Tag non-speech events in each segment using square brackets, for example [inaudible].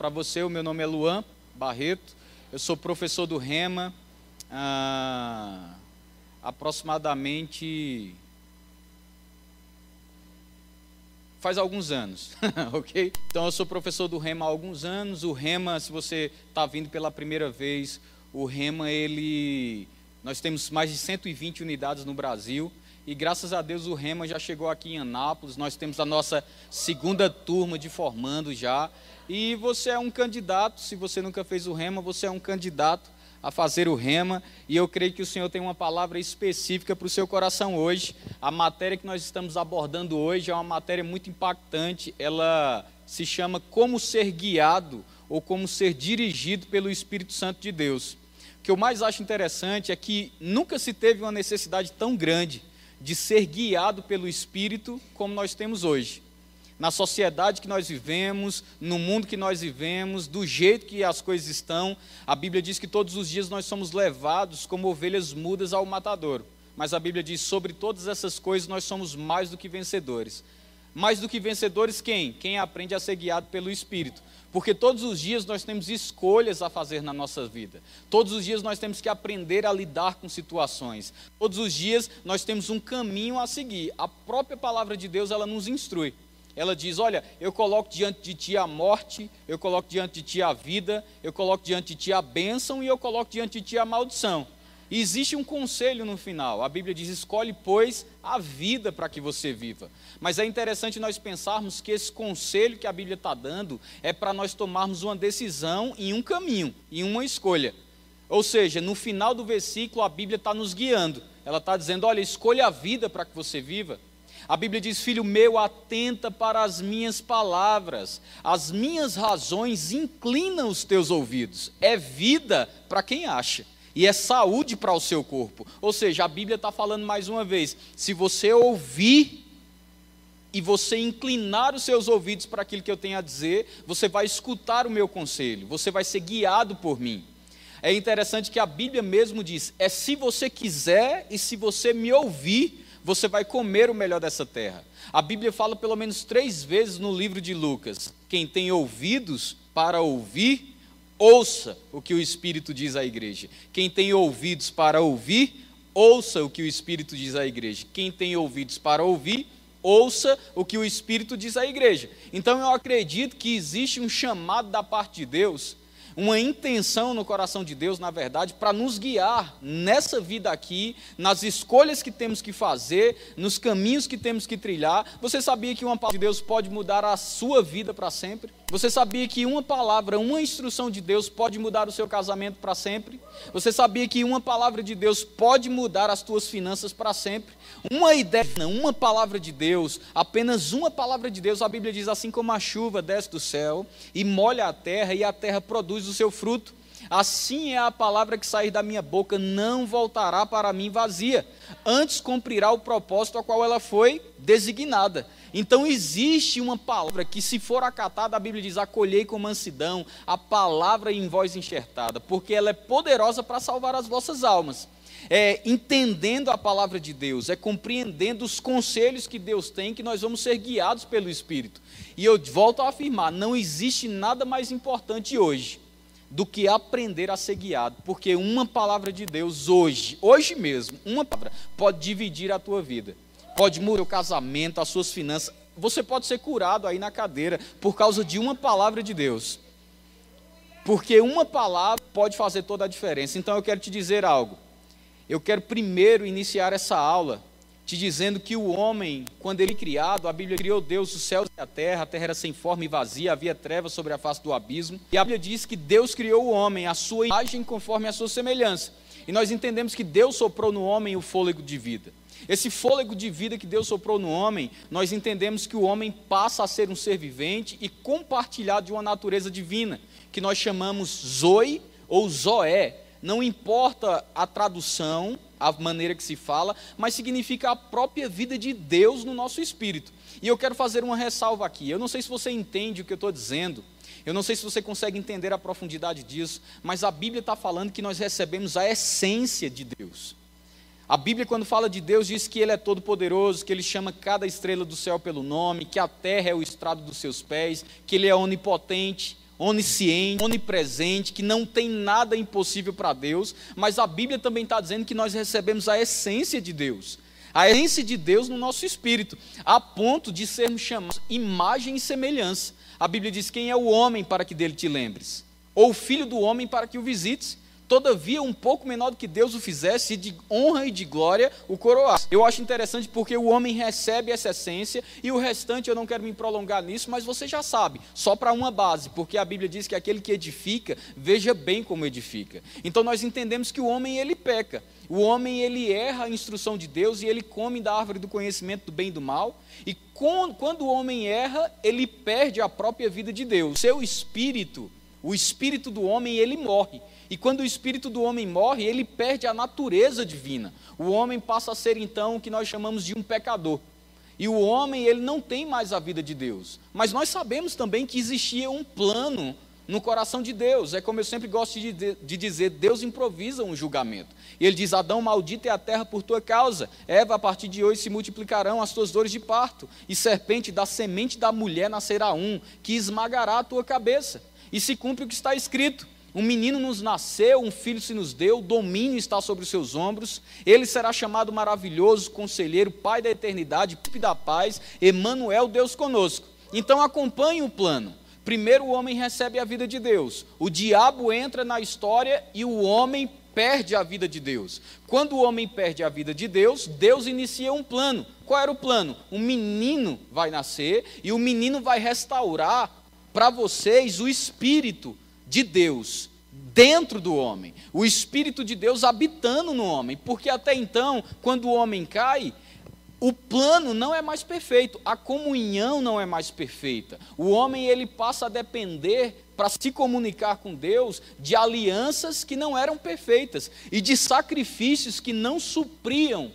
para você. O meu nome é Luan Barreto. Eu sou professor do Rema há aproximadamente faz alguns anos, [laughs] ok? Então eu sou professor do Rema há alguns anos. O Rema, se você está vindo pela primeira vez, o Rema ele nós temos mais de 120 unidades no Brasil. E graças a Deus o Rema já chegou aqui em Anápolis. Nós temos a nossa segunda turma de formando já. E você é um candidato, se você nunca fez o Rema, você é um candidato a fazer o Rema. E eu creio que o Senhor tem uma palavra específica para o seu coração hoje. A matéria que nós estamos abordando hoje é uma matéria muito impactante. Ela se chama Como Ser Guiado ou Como Ser Dirigido pelo Espírito Santo de Deus. O que eu mais acho interessante é que nunca se teve uma necessidade tão grande de ser guiado pelo Espírito como nós temos hoje. Na sociedade que nós vivemos, no mundo que nós vivemos, do jeito que as coisas estão, a Bíblia diz que todos os dias nós somos levados como ovelhas mudas ao matadouro. Mas a Bíblia diz: sobre todas essas coisas nós somos mais do que vencedores. Mais do que vencedores, quem? Quem aprende a ser guiado pelo Espírito. Porque todos os dias nós temos escolhas a fazer na nossa vida. Todos os dias nós temos que aprender a lidar com situações. Todos os dias nós temos um caminho a seguir. A própria palavra de Deus, ela nos instrui. Ela diz: Olha, eu coloco diante de ti a morte, eu coloco diante de ti a vida, eu coloco diante de ti a bênção e eu coloco diante de ti a maldição. E existe um conselho no final. A Bíblia diz: escolhe, pois, a vida para que você viva. Mas é interessante nós pensarmos que esse conselho que a Bíblia está dando é para nós tomarmos uma decisão em um caminho, em uma escolha. Ou seja, no final do versículo, a Bíblia está nos guiando. Ela está dizendo: olha, escolha a vida para que você viva. A Bíblia diz: Filho meu, atenta para as minhas palavras, as minhas razões inclinam os teus ouvidos. É vida para quem acha e é saúde para o seu corpo. Ou seja, a Bíblia está falando mais uma vez: se você ouvir e você inclinar os seus ouvidos para aquilo que eu tenho a dizer, você vai escutar o meu conselho, você vai ser guiado por mim. É interessante que a Bíblia mesmo diz: é se você quiser e se você me ouvir, você vai comer o melhor dessa terra. A Bíblia fala pelo menos três vezes no livro de Lucas: quem tem ouvidos para ouvir, ouça o que o Espírito diz à igreja. Quem tem ouvidos para ouvir, ouça o que o Espírito diz à igreja. Quem tem ouvidos para ouvir, ouça o que o Espírito diz à igreja. Então eu acredito que existe um chamado da parte de Deus uma intenção no coração de Deus, na verdade, para nos guiar nessa vida aqui, nas escolhas que temos que fazer, nos caminhos que temos que trilhar. Você sabia que uma palavra de Deus pode mudar a sua vida para sempre? Você sabia que uma palavra, uma instrução de Deus pode mudar o seu casamento para sempre? Você sabia que uma palavra de Deus pode mudar as tuas finanças para sempre? Uma ideia, uma palavra de Deus, apenas uma palavra de Deus, a Bíblia diz assim como a chuva desce do céu e molha a terra e a terra produz o seu fruto. Assim é a palavra que sair da minha boca, não voltará para mim vazia, antes cumprirá o propósito a qual ela foi designada. Então existe uma palavra que, se for acatada, a Bíblia diz: acolhei com mansidão a palavra em voz enxertada, porque ela é poderosa para salvar as vossas almas é entendendo a palavra de Deus, é compreendendo os conselhos que Deus tem, que nós vamos ser guiados pelo Espírito. E eu volto a afirmar: não existe nada mais importante hoje do que aprender a ser guiado, porque uma palavra de Deus hoje, hoje mesmo, uma palavra, pode dividir a tua vida, pode mudar o casamento, as suas finanças. Você pode ser curado aí na cadeira por causa de uma palavra de Deus. Porque uma palavra pode fazer toda a diferença. Então eu quero te dizer algo eu quero primeiro iniciar essa aula te dizendo que o homem, quando ele criado, a Bíblia criou Deus os céus e a terra, a terra era sem forma e vazia, havia trevas sobre a face do abismo. E a Bíblia diz que Deus criou o homem, a sua imagem conforme a sua semelhança. E nós entendemos que Deus soprou no homem o fôlego de vida. Esse fôlego de vida que Deus soprou no homem, nós entendemos que o homem passa a ser um ser vivente e compartilhado de uma natureza divina, que nós chamamos Zoe ou Zoé, não importa a tradução, a maneira que se fala, mas significa a própria vida de Deus no nosso espírito. E eu quero fazer uma ressalva aqui. Eu não sei se você entende o que eu estou dizendo, eu não sei se você consegue entender a profundidade disso, mas a Bíblia está falando que nós recebemos a essência de Deus. A Bíblia, quando fala de Deus, diz que Ele é todo-poderoso, que Ele chama cada estrela do céu pelo nome, que a terra é o estrado dos seus pés, que Ele é onipotente, onisciente, onipresente, que não tem nada impossível para Deus, mas a Bíblia também está dizendo que nós recebemos a essência de Deus. A essência de Deus no nosso espírito, a ponto de sermos chamados imagem e semelhança. A Bíblia diz: Quem é o homem para que dele te lembres? Ou o filho do homem para que o visites? Todavia um pouco menor do que Deus o fizesse, e de honra e de glória o coroasse. Eu acho interessante porque o homem recebe essa essência, e o restante eu não quero me prolongar nisso, mas você já sabe, só para uma base, porque a Bíblia diz que aquele que edifica, veja bem como edifica. Então nós entendemos que o homem ele peca. O homem ele erra a instrução de Deus e ele come da árvore do conhecimento do bem e do mal. E quando o homem erra, ele perde a própria vida de Deus. Seu espírito, o espírito do homem, ele morre. E quando o espírito do homem morre, ele perde a natureza divina. O homem passa a ser então o que nós chamamos de um pecador. E o homem, ele não tem mais a vida de Deus. Mas nós sabemos também que existia um plano no coração de Deus. É como eu sempre gosto de, de, dizer: Deus improvisa um julgamento. E ele diz: Adão, maldita é a terra por tua causa. Eva, a partir de hoje se multiplicarão as tuas dores de parto. E serpente, da semente da mulher nascerá um, que esmagará a tua cabeça. E se cumpre o que está escrito. Um menino nos nasceu, um filho se nos deu, domínio está sobre os seus ombros. Ele será chamado maravilhoso, conselheiro, pai da eternidade, príncipe da paz, Emanuel, Deus conosco. Então acompanhe o plano. Primeiro o homem recebe a vida de Deus. O diabo entra na história e o homem perde a vida de Deus. Quando o homem perde a vida de Deus, Deus inicia um plano. Qual era o plano? Um menino vai nascer e o menino vai restaurar para vocês o espírito de Deus dentro do homem, o Espírito de Deus habitando no homem, porque até então, quando o homem cai, o plano não é mais perfeito, a comunhão não é mais perfeita. O homem ele passa a depender para se comunicar com Deus de alianças que não eram perfeitas e de sacrifícios que não supriam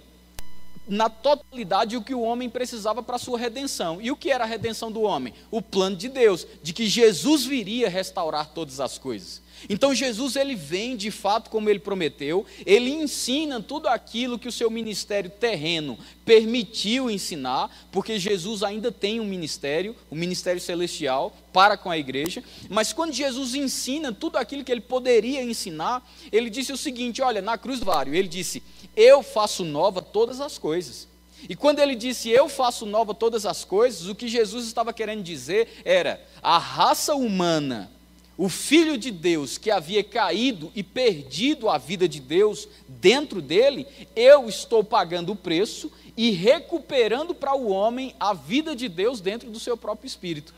na totalidade o que o homem precisava para a sua redenção. E o que era a redenção do homem? O plano de Deus, de que Jesus viria restaurar todas as coisas. Então Jesus ele vem de fato como ele prometeu, ele ensina tudo aquilo que o seu ministério terreno permitiu ensinar, porque Jesus ainda tem um ministério, o um ministério celestial para com a igreja, mas quando Jesus ensina tudo aquilo que ele poderia ensinar, ele disse o seguinte, olha, na cruz do Vário, ele disse: "Eu faço nova todas as coisas". E quando ele disse eu faço nova todas as coisas, o que Jesus estava querendo dizer era a raça humana o Filho de Deus que havia caído e perdido a vida de Deus dentro dele, eu estou pagando o preço e recuperando para o homem a vida de Deus dentro do seu próprio espírito.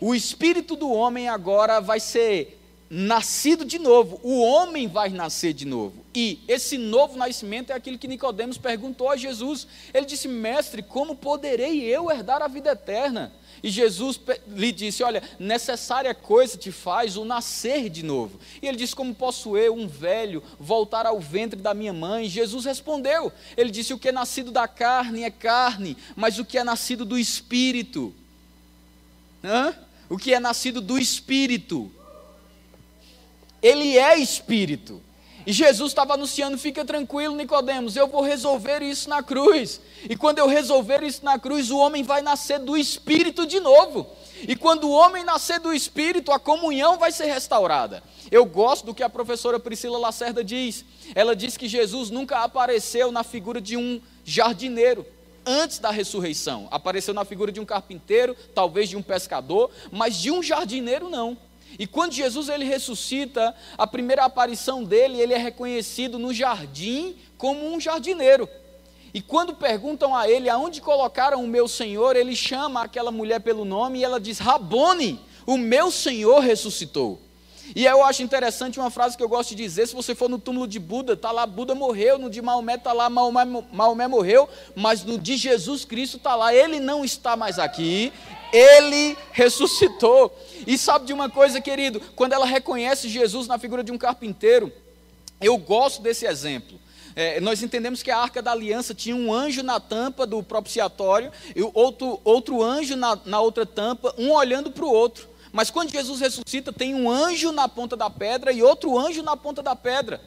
O espírito do homem agora vai ser nascido de novo, o homem vai nascer de novo. E esse novo nascimento é aquilo que Nicodemos perguntou a Jesus. Ele disse: "Mestre, como poderei eu herdar a vida eterna?" E Jesus lhe disse: Olha, necessária coisa te faz o nascer de novo. E ele disse: Como posso eu, um velho, voltar ao ventre da minha mãe? Jesus respondeu: Ele disse: O que é nascido da carne é carne, mas o que é nascido do espírito? Hã? O que é nascido do espírito? Ele é espírito. E Jesus estava anunciando: fica tranquilo, Nicodemos, eu vou resolver isso na cruz. E quando eu resolver isso na cruz, o homem vai nascer do Espírito de novo. E quando o homem nascer do Espírito, a comunhão vai ser restaurada. Eu gosto do que a professora Priscila Lacerda diz. Ela diz que Jesus nunca apareceu na figura de um jardineiro antes da ressurreição. Apareceu na figura de um carpinteiro, talvez de um pescador, mas de um jardineiro não. E quando Jesus ele ressuscita, a primeira aparição dele, ele é reconhecido no jardim como um jardineiro. E quando perguntam a ele aonde colocaram o meu Senhor, ele chama aquela mulher pelo nome e ela diz: Rabone, o meu Senhor ressuscitou. E eu acho interessante uma frase que eu gosto de dizer: se você for no túmulo de Buda, está lá, Buda morreu, no de Maomé está lá, Maomé, Maomé morreu, mas no de Jesus Cristo está lá, ele não está mais aqui, ele ressuscitou. E sabe de uma coisa, querido? Quando ela reconhece Jesus na figura de um carpinteiro, eu gosto desse exemplo. É, nós entendemos que a arca da aliança tinha um anjo na tampa do propiciatório e outro, outro anjo na, na outra tampa, um olhando para o outro. Mas quando Jesus ressuscita, tem um anjo na ponta da pedra e outro anjo na ponta da pedra.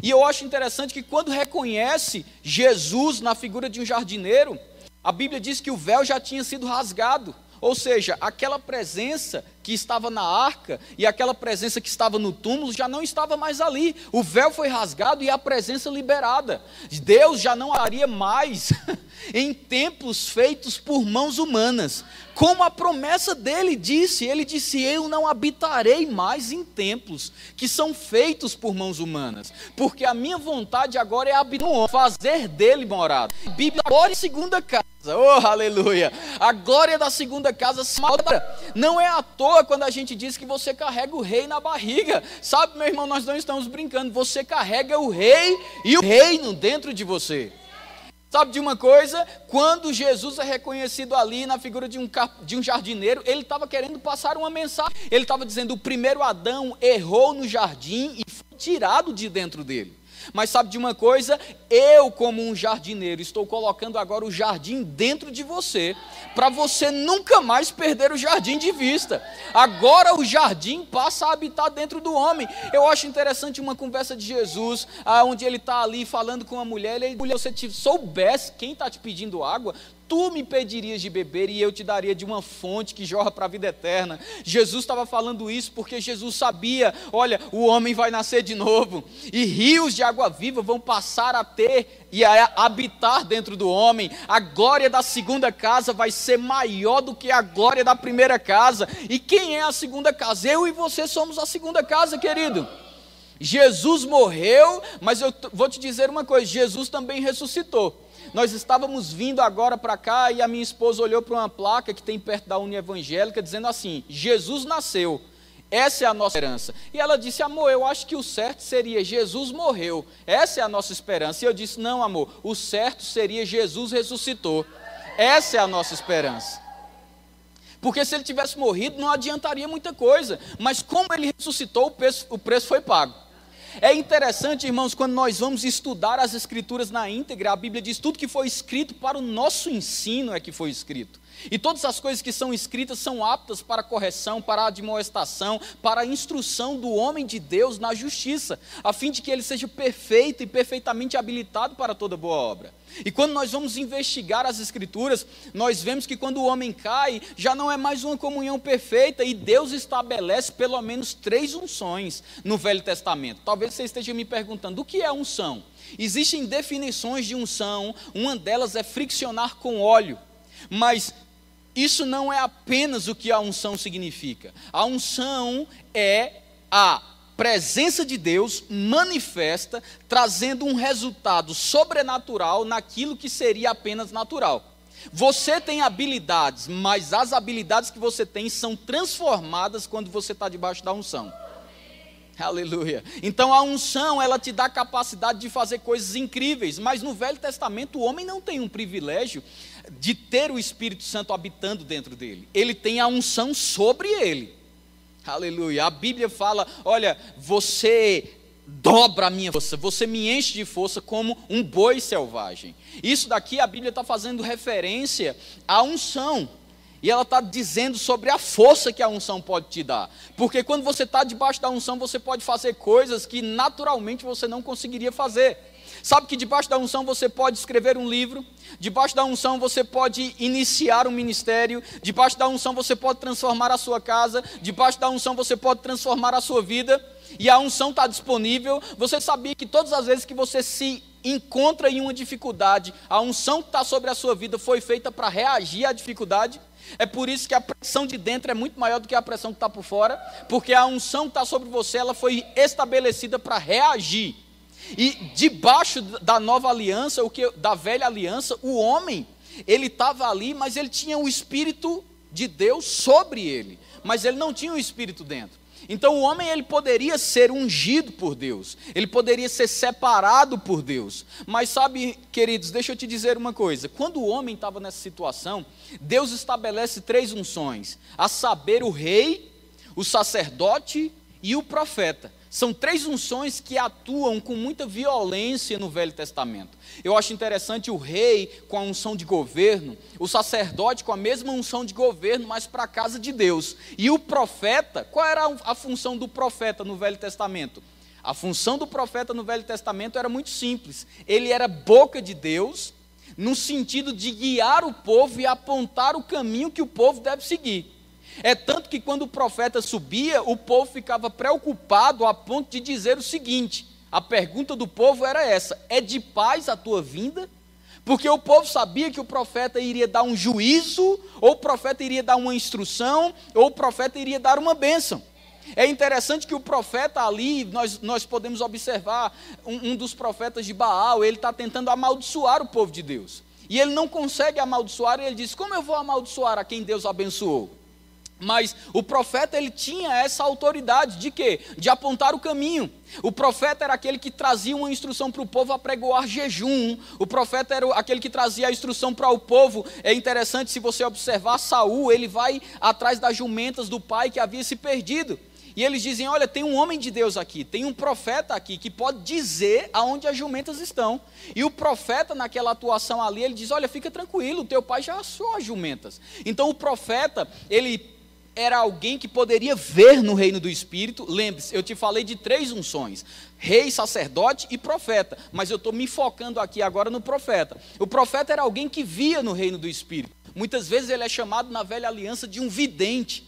E eu acho interessante que quando reconhece Jesus na figura de um jardineiro, a Bíblia diz que o véu já tinha sido rasgado. Ou seja, aquela presença que estava na arca e aquela presença que estava no túmulo já não estava mais ali. O véu foi rasgado e a presença liberada. Deus já não haria mais [laughs] em templos feitos por mãos humanas. Como a promessa dele disse, ele disse: Eu não habitarei mais em templos que são feitos por mãos humanas, porque a minha vontade agora é habitar, fazer dele morada. Bíblia, em segunda casa. Oh, aleluia! A glória da segunda casa se Não é à toa quando a gente diz que você carrega o rei na barriga. Sabe, meu irmão, nós não estamos brincando. Você carrega o rei e o reino dentro de você. Sabe de uma coisa? Quando Jesus é reconhecido ali na figura de um, de um jardineiro, ele estava querendo passar uma mensagem. Ele estava dizendo: o primeiro Adão errou no jardim e foi tirado de dentro dele. Mas sabe de uma coisa? Eu, como um jardineiro, estou colocando agora o jardim dentro de você, para você nunca mais perder o jardim de vista. Agora o jardim passa a habitar dentro do homem. Eu acho interessante uma conversa de Jesus, onde ele está ali falando com a mulher. Ele, mulher, se você soubesse quem está te pedindo água, tu me pedirias de beber e eu te daria de uma fonte que jorra para a vida eterna. Jesus estava falando isso porque Jesus sabia: olha, o homem vai nascer de novo e rios de água viva vão passar a ter e a habitar dentro do homem. A glória da segunda casa vai ser maior do que a glória da primeira casa. E quem é a segunda casa? Eu e você somos a segunda casa, querido. Jesus morreu, mas eu vou te dizer uma coisa: Jesus também ressuscitou. Nós estávamos vindo agora para cá e a minha esposa olhou para uma placa que tem perto da União Evangélica dizendo assim: Jesus nasceu. Essa é a nossa esperança. E ela disse: Amor, eu acho que o certo seria Jesus morreu. Essa é a nossa esperança. E eu disse: Não, amor, o certo seria Jesus ressuscitou. Essa é a nossa esperança. Porque se ele tivesse morrido, não adiantaria muita coisa. Mas como ele ressuscitou, o preço, o preço foi pago. É interessante, irmãos, quando nós vamos estudar as Escrituras na íntegra, a Bíblia diz tudo que foi escrito para o nosso ensino é que foi escrito. E todas as coisas que são escritas são aptas para correção, para admoestação, para a instrução do homem de Deus na justiça, a fim de que ele seja perfeito e perfeitamente habilitado para toda boa obra. E quando nós vamos investigar as Escrituras, nós vemos que quando o homem cai, já não é mais uma comunhão perfeita, e Deus estabelece pelo menos três unções no Velho Testamento. Talvez você esteja me perguntando: o que é unção? Existem definições de unção, uma delas é friccionar com óleo, mas isso não é apenas o que a unção significa. A unção é a presença de Deus manifesta, trazendo um resultado sobrenatural naquilo que seria apenas natural. Você tem habilidades, mas as habilidades que você tem são transformadas quando você está debaixo da unção. Aleluia. Então a unção, ela te dá capacidade de fazer coisas incríveis, mas no Velho Testamento o homem não tem um privilégio de ter o Espírito Santo habitando dentro dele. Ele tem a unção sobre ele. Aleluia. A Bíblia fala: olha, você dobra a minha força, você me enche de força como um boi selvagem. Isso daqui a Bíblia está fazendo referência à unção. E ela está dizendo sobre a força que a unção pode te dar. Porque quando você está debaixo da unção, você pode fazer coisas que naturalmente você não conseguiria fazer. Sabe que debaixo da unção você pode escrever um livro, debaixo da unção você pode iniciar um ministério, debaixo da unção você pode transformar a sua casa, debaixo da unção você pode transformar a sua vida, e a unção está disponível. Você sabia que todas as vezes que você se encontra em uma dificuldade, a unção que está sobre a sua vida foi feita para reagir à dificuldade? É por isso que a pressão de dentro é muito maior do que a pressão que está por fora, porque a unção que está sobre você, ela foi estabelecida para reagir e debaixo da nova aliança, o que da velha aliança, o homem, ele estava ali, mas ele tinha o espírito de Deus sobre ele, mas ele não tinha o espírito dentro. Então o homem ele poderia ser ungido por Deus, ele poderia ser separado por Deus. Mas sabe, queridos, deixa eu te dizer uma coisa: quando o homem estava nessa situação, Deus estabelece três unções: a saber, o rei, o sacerdote e o profeta. São três unções que atuam com muita violência no Velho Testamento. Eu acho interessante o rei com a unção de governo, o sacerdote com a mesma unção de governo, mas para a casa de Deus. E o profeta, qual era a função do profeta no Velho Testamento? A função do profeta no Velho Testamento era muito simples. Ele era boca de Deus no sentido de guiar o povo e apontar o caminho que o povo deve seguir. É tanto que quando o profeta subia, o povo ficava preocupado a ponto de dizer o seguinte: a pergunta do povo era essa: é de paz a tua vinda? Porque o povo sabia que o profeta iria dar um juízo, ou o profeta iria dar uma instrução, ou o profeta iria dar uma bênção. É interessante que o profeta ali, nós, nós podemos observar, um, um dos profetas de Baal, ele está tentando amaldiçoar o povo de Deus. E ele não consegue amaldiçoar, e ele diz: Como eu vou amaldiçoar a quem Deus abençoou? Mas o profeta ele tinha essa autoridade de quê? De apontar o caminho. O profeta era aquele que trazia uma instrução para o povo a pregoar jejum. O profeta era aquele que trazia a instrução para o povo. É interessante se você observar Saul, ele vai atrás das jumentas do pai que havia se perdido. E eles dizem: Olha, tem um homem de Deus aqui, tem um profeta aqui que pode dizer aonde as jumentas estão. E o profeta, naquela atuação ali, ele diz: Olha, fica tranquilo, teu pai já achou as jumentas. Então o profeta, ele era alguém que poderia ver no reino do Espírito. Lembre-se, eu te falei de três unções: rei, sacerdote e profeta. Mas eu estou me focando aqui agora no profeta. O profeta era alguém que via no reino do Espírito. Muitas vezes ele é chamado na velha aliança de um vidente.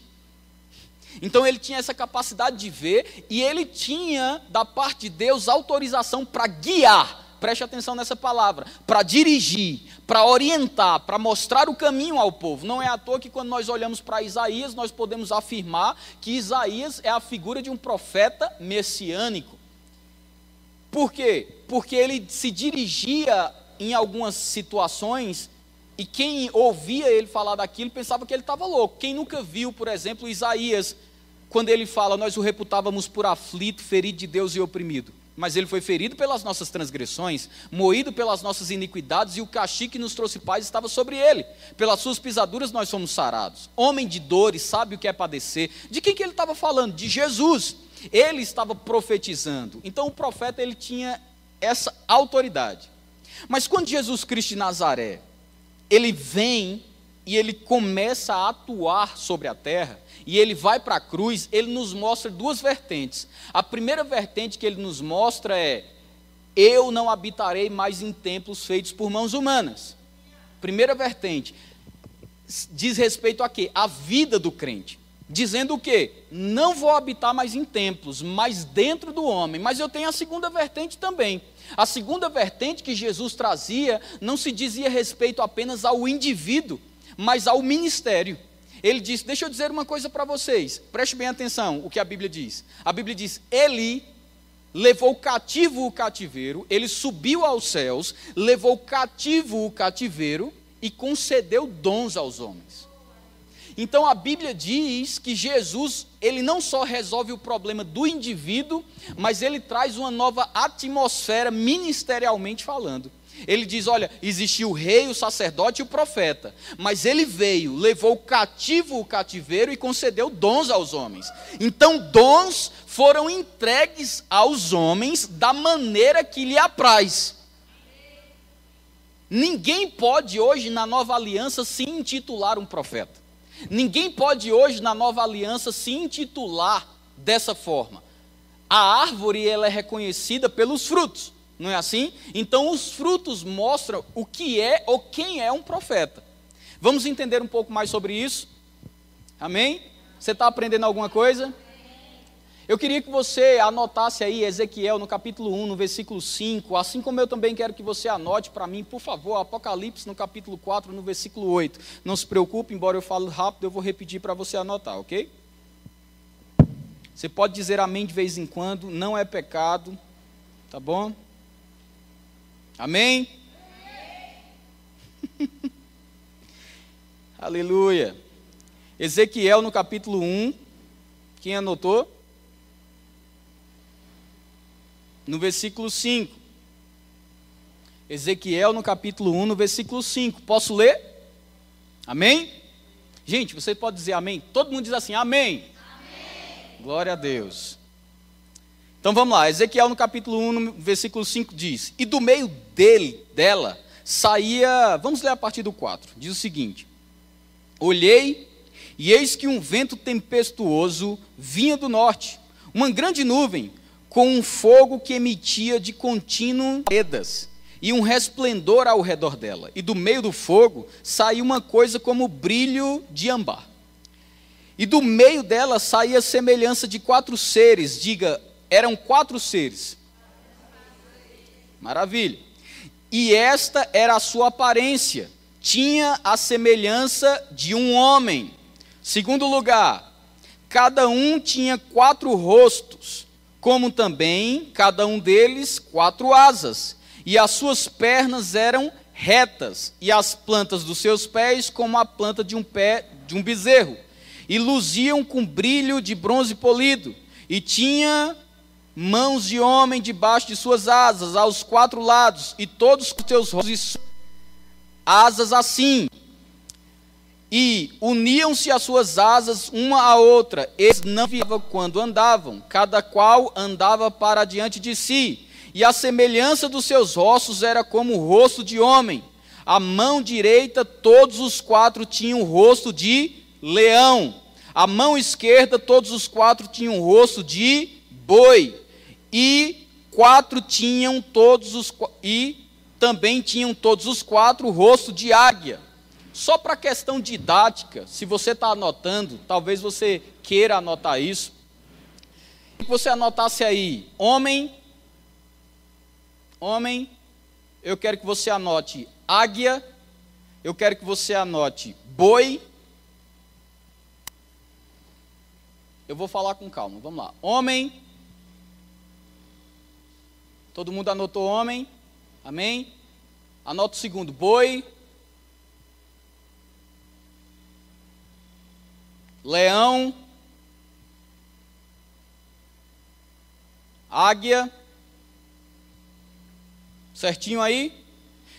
Então ele tinha essa capacidade de ver e ele tinha da parte de Deus autorização para guiar. Preste atenção nessa palavra, para dirigir, para orientar, para mostrar o caminho ao povo. Não é à toa que quando nós olhamos para Isaías, nós podemos afirmar que Isaías é a figura de um profeta messiânico. Por quê? Porque ele se dirigia em algumas situações e quem ouvia ele falar daquilo pensava que ele estava louco. Quem nunca viu, por exemplo, Isaías, quando ele fala, nós o reputávamos por aflito, ferido de Deus e oprimido. Mas ele foi ferido pelas nossas transgressões, moído pelas nossas iniquidades, e o castigo que nos trouxe paz estava sobre ele. Pelas suas pisaduras nós fomos sarados. Homem de dores, sabe o que é padecer. De quem que ele estava falando? De Jesus. Ele estava profetizando. Então o profeta ele tinha essa autoridade. Mas quando Jesus Cristo de Nazaré ele vem e ele começa a atuar sobre a terra, e ele vai para a cruz, ele nos mostra duas vertentes. A primeira vertente que ele nos mostra é: eu não habitarei mais em templos feitos por mãos humanas. Primeira vertente diz respeito a quê? A vida do crente. Dizendo o quê? Não vou habitar mais em templos, mas dentro do homem. Mas eu tenho a segunda vertente também. A segunda vertente que Jesus trazia não se dizia respeito apenas ao indivíduo, mas ao ministério. Ele disse: Deixa eu dizer uma coisa para vocês, preste bem atenção o que a Bíblia diz. A Bíblia diz: Ele levou cativo o cativeiro, ele subiu aos céus, levou cativo o cativeiro e concedeu dons aos homens. Então a Bíblia diz que Jesus, ele não só resolve o problema do indivíduo, mas ele traz uma nova atmosfera ministerialmente falando. Ele diz: olha, existia o rei, o sacerdote e o profeta, mas ele veio, levou cativo o cativeiro e concedeu dons aos homens. Então, dons foram entregues aos homens da maneira que lhe apraz. Ninguém pode hoje, na nova aliança, se intitular um profeta. Ninguém pode hoje na nova aliança se intitular dessa forma. A árvore ela é reconhecida pelos frutos, não é assim? Então os frutos mostram o que é ou quem é um profeta. Vamos entender um pouco mais sobre isso? Amém? Você está aprendendo alguma coisa? Eu queria que você anotasse aí Ezequiel no capítulo 1, no versículo 5, assim como eu também quero que você anote para mim, por favor, Apocalipse no capítulo 4, no versículo 8. Não se preocupe, embora eu fale rápido, eu vou repetir para você anotar, ok? Você pode dizer amém de vez em quando, não é pecado, tá bom? Amém? amém. [laughs] Aleluia. Ezequiel no capítulo 1, quem anotou? no versículo 5. Ezequiel, no capítulo 1, no versículo 5. Posso ler? Amém? Gente, você pode dizer amém? Todo mundo diz assim, amém. amém. Glória a Deus. Então vamos lá, Ezequiel no capítulo 1, no versículo 5 diz: E do meio dele, dela, saía, vamos ler a partir do 4, diz o seguinte: Olhei, e eis que um vento tempestuoso vinha do norte, uma grande nuvem, com um fogo que emitia de contínuo pedas, e um resplendor ao redor dela, e do meio do fogo saía uma coisa como brilho de ambar. E do meio dela saía semelhança de quatro seres, diga, eram quatro seres. Maravilha. E esta era a sua aparência, tinha a semelhança de um homem. Segundo lugar, cada um tinha quatro rostos, como também cada um deles quatro asas e as suas pernas eram retas, e as plantas dos seus pés como a planta de um pé de um bezerro, e luziam com brilho de bronze polido, e tinha mãos de homem debaixo de suas asas, aos quatro lados, e todos os seus rostos asas assim. E uniam-se as suas asas uma à outra, eles não viam quando andavam, cada qual andava para diante de si e a semelhança dos seus ossos era como o rosto de homem. A mão direita, todos os quatro tinham o rosto de leão. A mão esquerda, todos os quatro tinham o rosto de boi. E quatro tinham todos os e também tinham todos os quatro rosto de águia. Só para questão didática, se você está anotando, talvez você queira anotar isso. Que você anotasse aí, homem Homem, eu quero que você anote águia, eu quero que você anote boi. Eu vou falar com calma, vamos lá. Homem. Todo mundo anotou homem? Amém? Anota o segundo, boi. Leão. Águia. Certinho aí?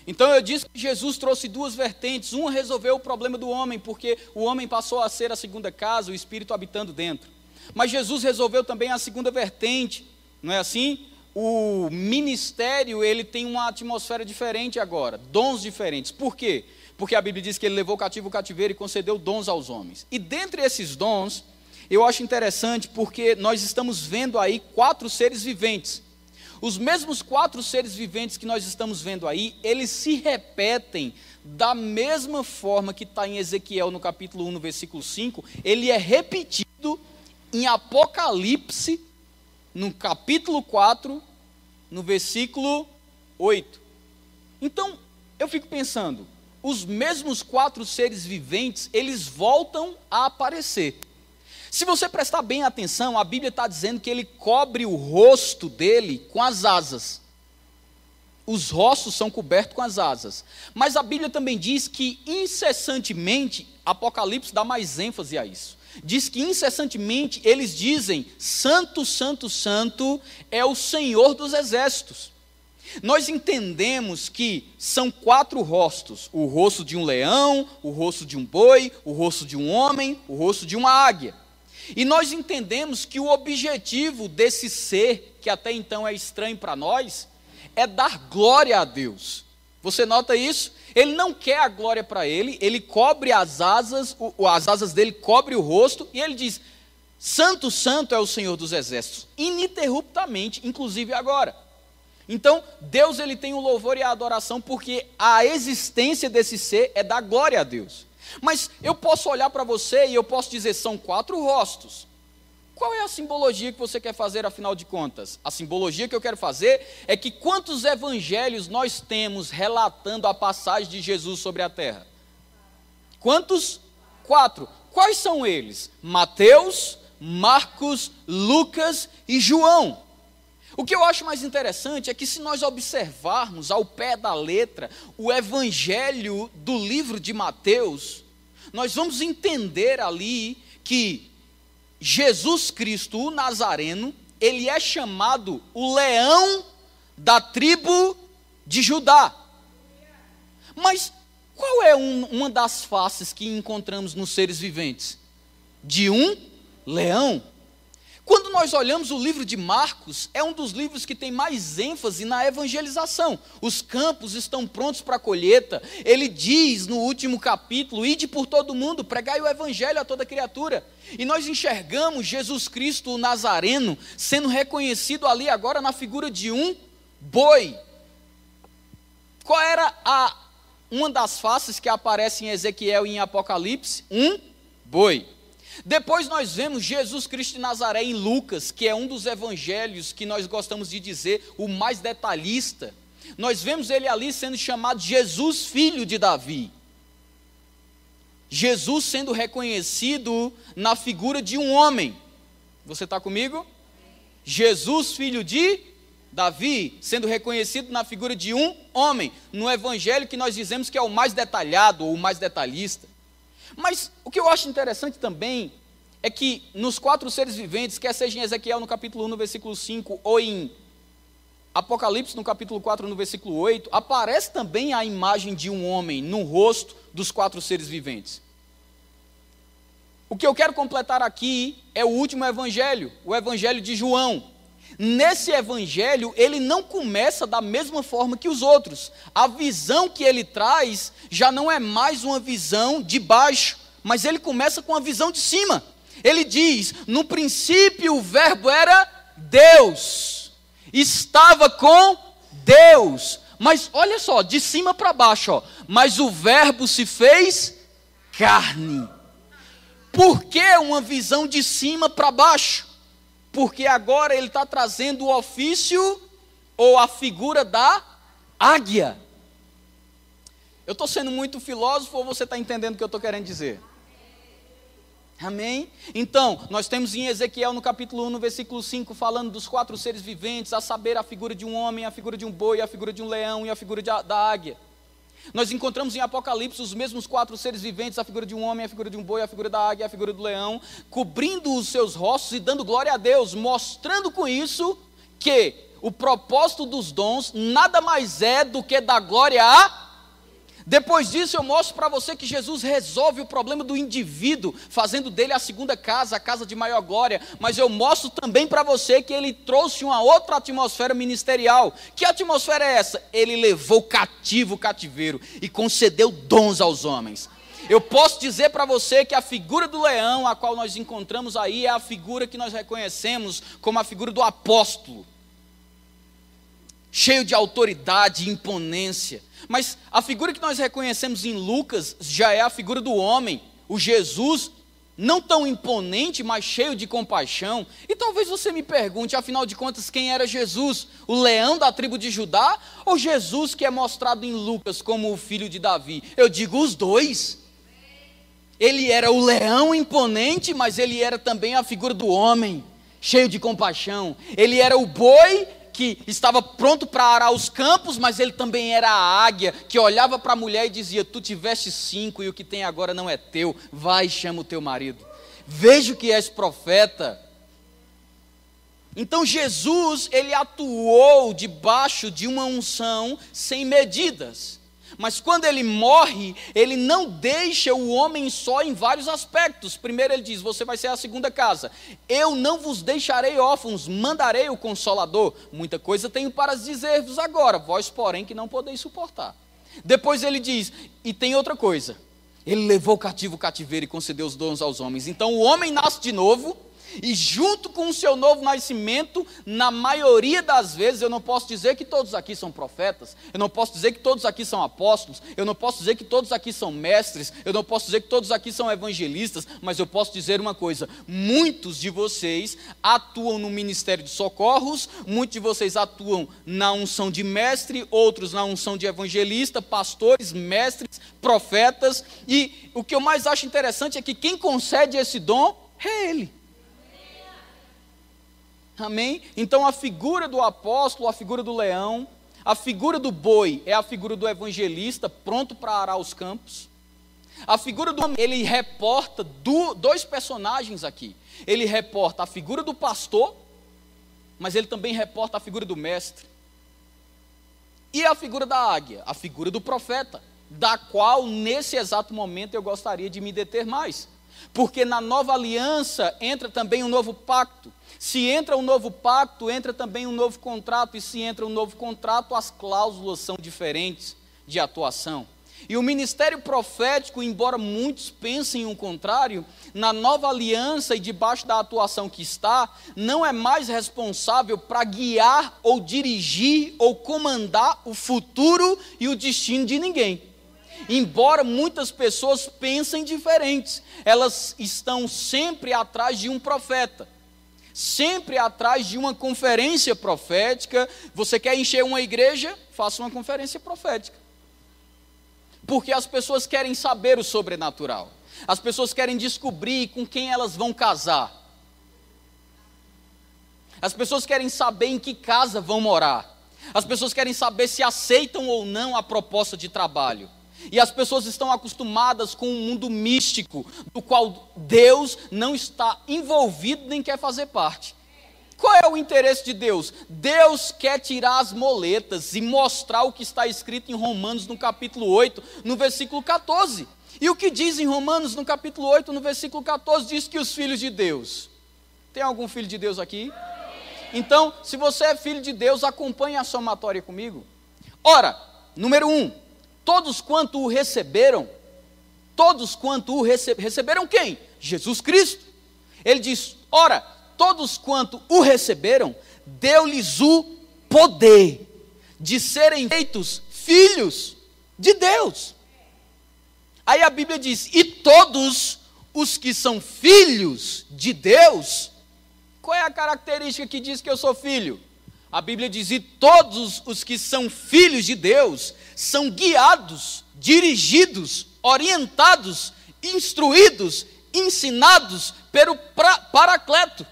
Então eu disse que Jesus trouxe duas vertentes. Uma resolveu o problema do homem, porque o homem passou a ser a segunda casa, o espírito habitando dentro. Mas Jesus resolveu também a segunda vertente, não é assim? O ministério, ele tem uma atmosfera diferente agora, dons diferentes. Por quê? Porque a Bíblia diz que ele levou cativo o cativeiro e concedeu dons aos homens. E dentre esses dons, eu acho interessante porque nós estamos vendo aí quatro seres viventes. Os mesmos quatro seres viventes que nós estamos vendo aí, eles se repetem da mesma forma que está em Ezequiel no capítulo 1, no versículo 5, ele é repetido em Apocalipse, no capítulo 4, no versículo 8. Então, eu fico pensando, os mesmos quatro seres viventes, eles voltam a aparecer. Se você prestar bem atenção, a Bíblia está dizendo que ele cobre o rosto dele com as asas. Os rostos são cobertos com as asas. Mas a Bíblia também diz que incessantemente, Apocalipse dá mais ênfase a isso. Diz que incessantemente eles dizem: Santo, Santo, Santo é o Senhor dos exércitos. Nós entendemos que são quatro rostos: o rosto de um leão, o rosto de um boi, o rosto de um homem, o rosto de uma águia. E nós entendemos que o objetivo desse ser, que até então é estranho para nós, é dar glória a Deus. Você nota isso? Ele não quer a glória para ele, ele cobre as asas, o, as asas dele cobre o rosto, e ele diz: Santo, Santo é o Senhor dos Exércitos, ininterruptamente, inclusive agora. Então, Deus ele tem o louvor e a adoração porque a existência desse ser é dar glória a Deus. Mas eu posso olhar para você e eu posso dizer: são quatro rostos. Qual é a simbologia que você quer fazer, afinal de contas? A simbologia que eu quero fazer é que quantos evangelhos nós temos relatando a passagem de Jesus sobre a terra? Quantos? Quatro. Quais são eles? Mateus, Marcos, Lucas e João. O que eu acho mais interessante é que, se nós observarmos ao pé da letra o evangelho do livro de Mateus, nós vamos entender ali que Jesus Cristo, o Nazareno, ele é chamado o leão da tribo de Judá. Mas qual é um, uma das faces que encontramos nos seres viventes? De um leão. Quando nós olhamos o livro de Marcos, é um dos livros que tem mais ênfase na evangelização. Os campos estão prontos para a colheita. Ele diz no último capítulo: Ide por todo mundo, pregai o evangelho a toda criatura. E nós enxergamos Jesus Cristo, o Nazareno, sendo reconhecido ali agora na figura de um boi. Qual era a uma das faces que aparece em Ezequiel e em Apocalipse? Um boi. Depois nós vemos Jesus Cristo de Nazaré em Lucas, que é um dos evangelhos que nós gostamos de dizer o mais detalhista. Nós vemos ele ali sendo chamado Jesus, filho de Davi. Jesus sendo reconhecido na figura de um homem. Você está comigo? Jesus, filho de Davi, sendo reconhecido na figura de um homem, no evangelho que nós dizemos que é o mais detalhado ou o mais detalhista. Mas o que eu acho interessante também é que nos quatro seres viventes, quer seja em Ezequiel no capítulo 1, no versículo 5, ou em Apocalipse no capítulo 4, no versículo 8, aparece também a imagem de um homem no rosto dos quatro seres viventes. O que eu quero completar aqui é o último evangelho, o evangelho de João. Nesse evangelho, ele não começa da mesma forma que os outros. A visão que ele traz já não é mais uma visão de baixo, mas ele começa com a visão de cima. Ele diz: No princípio o Verbo era Deus, estava com Deus. Mas olha só, de cima para baixo, ó. Mas o Verbo se fez carne. Por que uma visão de cima para baixo? Porque agora ele está trazendo o ofício ou a figura da águia. Eu estou sendo muito filósofo ou você está entendendo o que eu estou querendo dizer? Amém? Então, nós temos em Ezequiel no capítulo 1, no versículo 5, falando dos quatro seres viventes, a saber, a figura de um homem, a figura de um boi, a figura de um leão e a figura de, da águia. Nós encontramos em Apocalipse os mesmos quatro seres viventes, a figura de um homem, a figura de um boi, a figura da águia, a figura do leão, cobrindo os seus rostos e dando glória a Deus, mostrando com isso que o propósito dos dons nada mais é do que dar glória a depois disso, eu mostro para você que Jesus resolve o problema do indivíduo, fazendo dele a segunda casa, a casa de maior glória. Mas eu mostro também para você que ele trouxe uma outra atmosfera ministerial. Que atmosfera é essa? Ele levou cativo o cativeiro e concedeu dons aos homens. Eu posso dizer para você que a figura do leão, a qual nós encontramos aí, é a figura que nós reconhecemos como a figura do apóstolo cheio de autoridade e imponência. Mas a figura que nós reconhecemos em Lucas já é a figura do homem, o Jesus, não tão imponente, mas cheio de compaixão. E talvez você me pergunte, afinal de contas, quem era Jesus? O leão da tribo de Judá ou Jesus que é mostrado em Lucas como o filho de Davi? Eu digo os dois. Ele era o leão imponente, mas ele era também a figura do homem, cheio de compaixão. Ele era o boi que estava pronto para arar os campos, mas ele também era a águia que olhava para a mulher e dizia: Tu tiveste cinco e o que tem agora não é teu, vai e chama o teu marido. Vejo que és profeta. Então Jesus, ele atuou debaixo de uma unção sem medidas. Mas quando ele morre, ele não deixa o homem só em vários aspectos. Primeiro, ele diz: Você vai ser a segunda casa. Eu não vos deixarei órfãos, mandarei o consolador. Muita coisa tenho para dizer-vos agora, vós, porém, que não podeis suportar. Depois ele diz: E tem outra coisa. Ele levou cativo o cativeiro e concedeu os dons aos homens. Então o homem nasce de novo e junto com o seu novo nascimento, na maioria das vezes, eu não posso dizer que todos aqui são profetas, eu não posso dizer que todos aqui são apóstolos, eu não posso dizer que todos aqui são mestres, eu não posso dizer que todos aqui são evangelistas, mas eu posso dizer uma coisa: muitos de vocês atuam no ministério de socorros, muitos de vocês atuam na unção de mestre, outros na unção de evangelista, pastores, mestres, profetas, e o que eu mais acho interessante é que quem concede esse dom é Ele. Amém? Então a figura do apóstolo, a figura do leão, a figura do boi é a figura do evangelista pronto para arar os campos. A figura do homem, ele reporta do, dois personagens aqui. Ele reporta a figura do pastor, mas ele também reporta a figura do mestre. E a figura da águia, a figura do profeta, da qual nesse exato momento eu gostaria de me deter mais. Porque na nova aliança entra também um novo pacto. Se entra um novo pacto, entra também um novo contrato, e se entra um novo contrato, as cláusulas são diferentes de atuação. E o ministério profético, embora muitos pensem o contrário, na nova aliança e debaixo da atuação que está, não é mais responsável para guiar ou dirigir ou comandar o futuro e o destino de ninguém. Embora muitas pessoas pensem diferentes, elas estão sempre atrás de um profeta sempre atrás de uma conferência profética. Você quer encher uma igreja? Faça uma conferência profética. Porque as pessoas querem saber o sobrenatural. As pessoas querem descobrir com quem elas vão casar. As pessoas querem saber em que casa vão morar. As pessoas querem saber se aceitam ou não a proposta de trabalho. E as pessoas estão acostumadas com um mundo místico, do qual Deus não está envolvido nem quer fazer parte. Qual é o interesse de Deus? Deus quer tirar as moletas e mostrar o que está escrito em Romanos no capítulo 8, no versículo 14. E o que diz em Romanos no capítulo 8, no versículo 14, diz que os filhos de Deus. Tem algum filho de Deus aqui? Então, se você é filho de Deus, acompanhe a somatória comigo. Ora, número 1, um, todos quanto o receberam, todos quanto o rece receberam quem? Jesus Cristo. Ele diz: ora, todos quanto o receberam, deu-lhes o poder de serem feitos filhos de Deus. Aí a Bíblia diz: e todos os que são filhos de Deus, qual é a característica que diz que eu sou filho? A Bíblia diz: e todos os que são filhos de Deus são guiados, dirigidos, orientados, instruídos, ensinados pelo Paracleto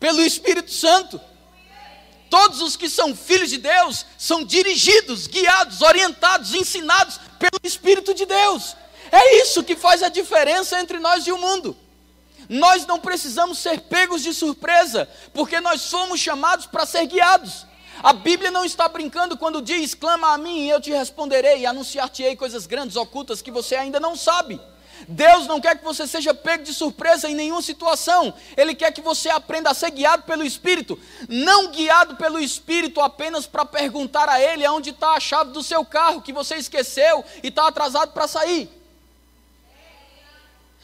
pelo Espírito Santo. Todos os que são filhos de Deus são dirigidos, guiados, orientados, ensinados pelo Espírito de Deus. É isso que faz a diferença entre nós e o mundo. Nós não precisamos ser pegos de surpresa, porque nós somos chamados para ser guiados. A Bíblia não está brincando quando diz: clama a mim e eu te responderei, e anunciar-te-ei coisas grandes, ocultas que você ainda não sabe. Deus não quer que você seja pego de surpresa em nenhuma situação. Ele quer que você aprenda a ser guiado pelo Espírito. Não guiado pelo Espírito apenas para perguntar a Ele aonde está a chave do seu carro que você esqueceu e está atrasado para sair.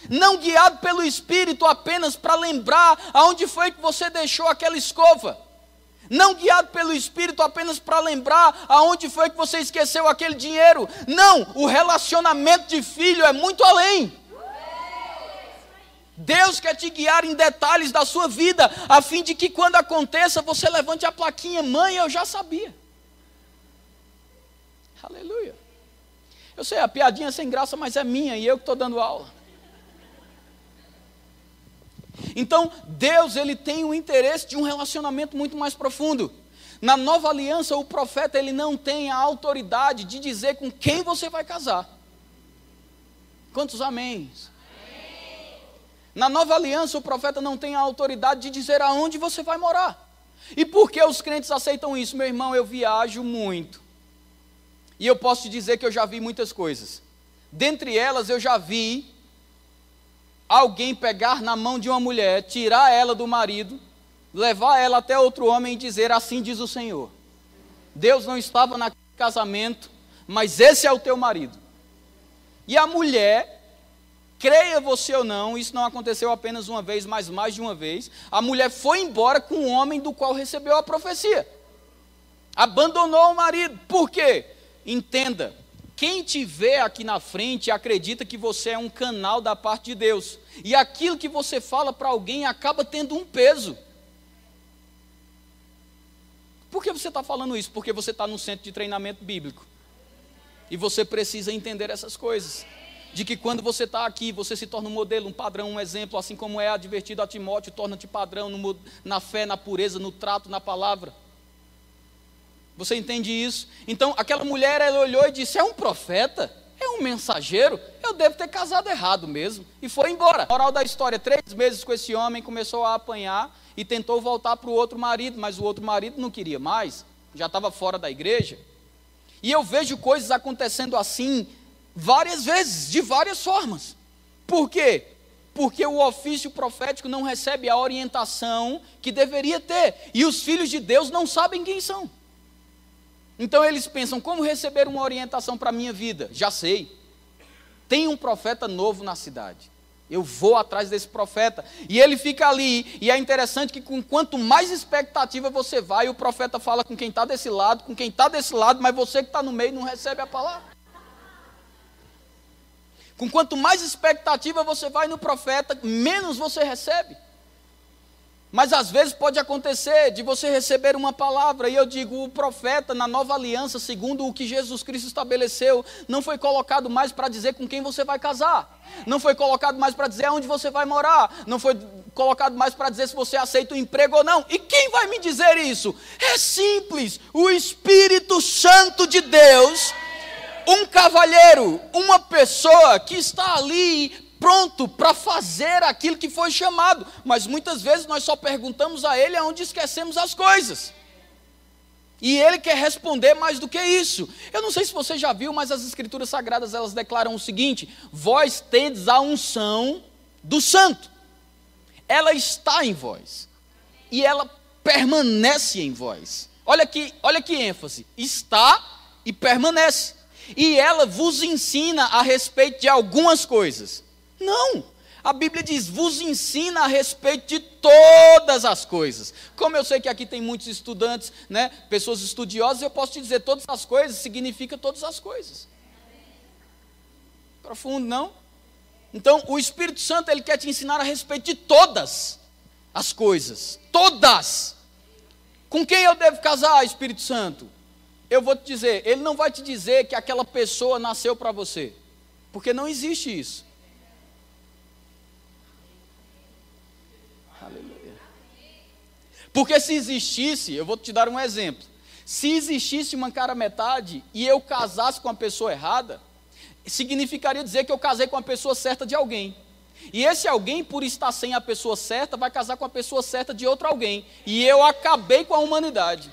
Não guiado pelo Espírito apenas para lembrar aonde foi que você deixou aquela escova. Não guiado pelo Espírito apenas para lembrar aonde foi que você esqueceu aquele dinheiro. Não, o relacionamento de filho é muito além. Deus quer te guiar em detalhes da sua vida, a fim de que quando aconteça você levante a plaquinha, mãe, eu já sabia. Aleluia. Eu sei, a piadinha é sem graça, mas é minha e eu que estou dando aula. Então, Deus ele tem o interesse de um relacionamento muito mais profundo. Na nova aliança, o profeta ele não tem a autoridade de dizer com quem você vai casar. Quantos améns? Na nova aliança, o profeta não tem a autoridade de dizer aonde você vai morar. E por que os crentes aceitam isso? Meu irmão, eu viajo muito. E eu posso te dizer que eu já vi muitas coisas. Dentre elas, eu já vi alguém pegar na mão de uma mulher, tirar ela do marido, levar ela até outro homem e dizer: Assim diz o Senhor. Deus não estava naquele casamento, mas esse é o teu marido. E a mulher, creia você ou não, isso não aconteceu apenas uma vez, mas mais de uma vez. A mulher foi embora com o homem do qual recebeu a profecia. Abandonou o marido. Por quê? Entenda, quem te vê aqui na frente acredita que você é um canal da parte de Deus. E aquilo que você fala para alguém acaba tendo um peso. Por que você está falando isso? Porque você está no centro de treinamento bíblico. E você precisa entender essas coisas. De que quando você está aqui, você se torna um modelo, um padrão, um exemplo, assim como é advertido a Timóteo, torna-te padrão no, na fé, na pureza, no trato, na palavra. Você entende isso? Então, aquela mulher, ela olhou e disse: É um profeta? É um mensageiro? Eu devo ter casado errado mesmo. E foi embora. Moral da história: três meses com esse homem, começou a apanhar e tentou voltar para o outro marido, mas o outro marido não queria mais, já estava fora da igreja. E eu vejo coisas acontecendo assim várias vezes, de várias formas. Por quê? Porque o ofício profético não recebe a orientação que deveria ter. E os filhos de Deus não sabem quem são. Então eles pensam: como receber uma orientação para a minha vida? Já sei. Tem um profeta novo na cidade. Eu vou atrás desse profeta. E ele fica ali. E é interessante que com quanto mais expectativa você vai, o profeta fala com quem está desse lado, com quem está desse lado, mas você que está no meio não recebe a palavra. Com quanto mais expectativa você vai no profeta, menos você recebe. Mas às vezes pode acontecer de você receber uma palavra, e eu digo: o profeta na nova aliança, segundo o que Jesus Cristo estabeleceu, não foi colocado mais para dizer com quem você vai casar, não foi colocado mais para dizer onde você vai morar, não foi colocado mais para dizer se você aceita o emprego ou não. E quem vai me dizer isso? É simples: o Espírito Santo de Deus um cavalheiro, uma pessoa que está ali pronto para fazer aquilo que foi chamado, mas muitas vezes nós só perguntamos a ele aonde esquecemos as coisas. E ele quer responder mais do que isso. Eu não sei se você já viu, mas as escrituras sagradas elas declaram o seguinte: vós tendes a unção do santo. Ela está em vós. E ela permanece em vós. Olha que, olha que ênfase. Está e permanece e ela vos ensina a respeito de algumas coisas. Não. A Bíblia diz: vos ensina a respeito de todas as coisas. Como eu sei que aqui tem muitos estudantes, né, pessoas estudiosas, eu posso te dizer: todas as coisas significa todas as coisas. Profundo, não? Então, o Espírito Santo, ele quer te ensinar a respeito de todas as coisas. Todas. Com quem eu devo casar, Espírito Santo? eu vou te dizer, ele não vai te dizer que aquela pessoa nasceu para você, porque não existe isso. Aleluia. Porque se existisse, eu vou te dar um exemplo. Se existisse uma cara metade e eu casasse com a pessoa errada, significaria dizer que eu casei com a pessoa certa de alguém. E esse alguém, por estar sem a pessoa certa, vai casar com a pessoa certa de outro alguém. E eu acabei com a humanidade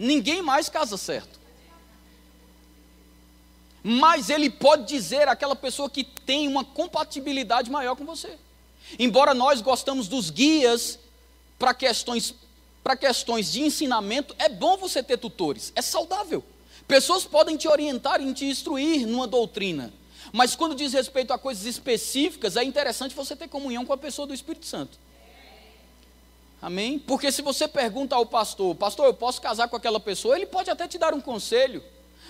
ninguém mais casa certo. Mas ele pode dizer àquela pessoa que tem uma compatibilidade maior com você. Embora nós gostamos dos guias para questões para questões de ensinamento, é bom você ter tutores, é saudável. Pessoas podem te orientar e te instruir numa doutrina, mas quando diz respeito a coisas específicas, é interessante você ter comunhão com a pessoa do Espírito Santo. Amém? Porque se você pergunta ao pastor, pastor, eu posso casar com aquela pessoa? Ele pode até te dar um conselho,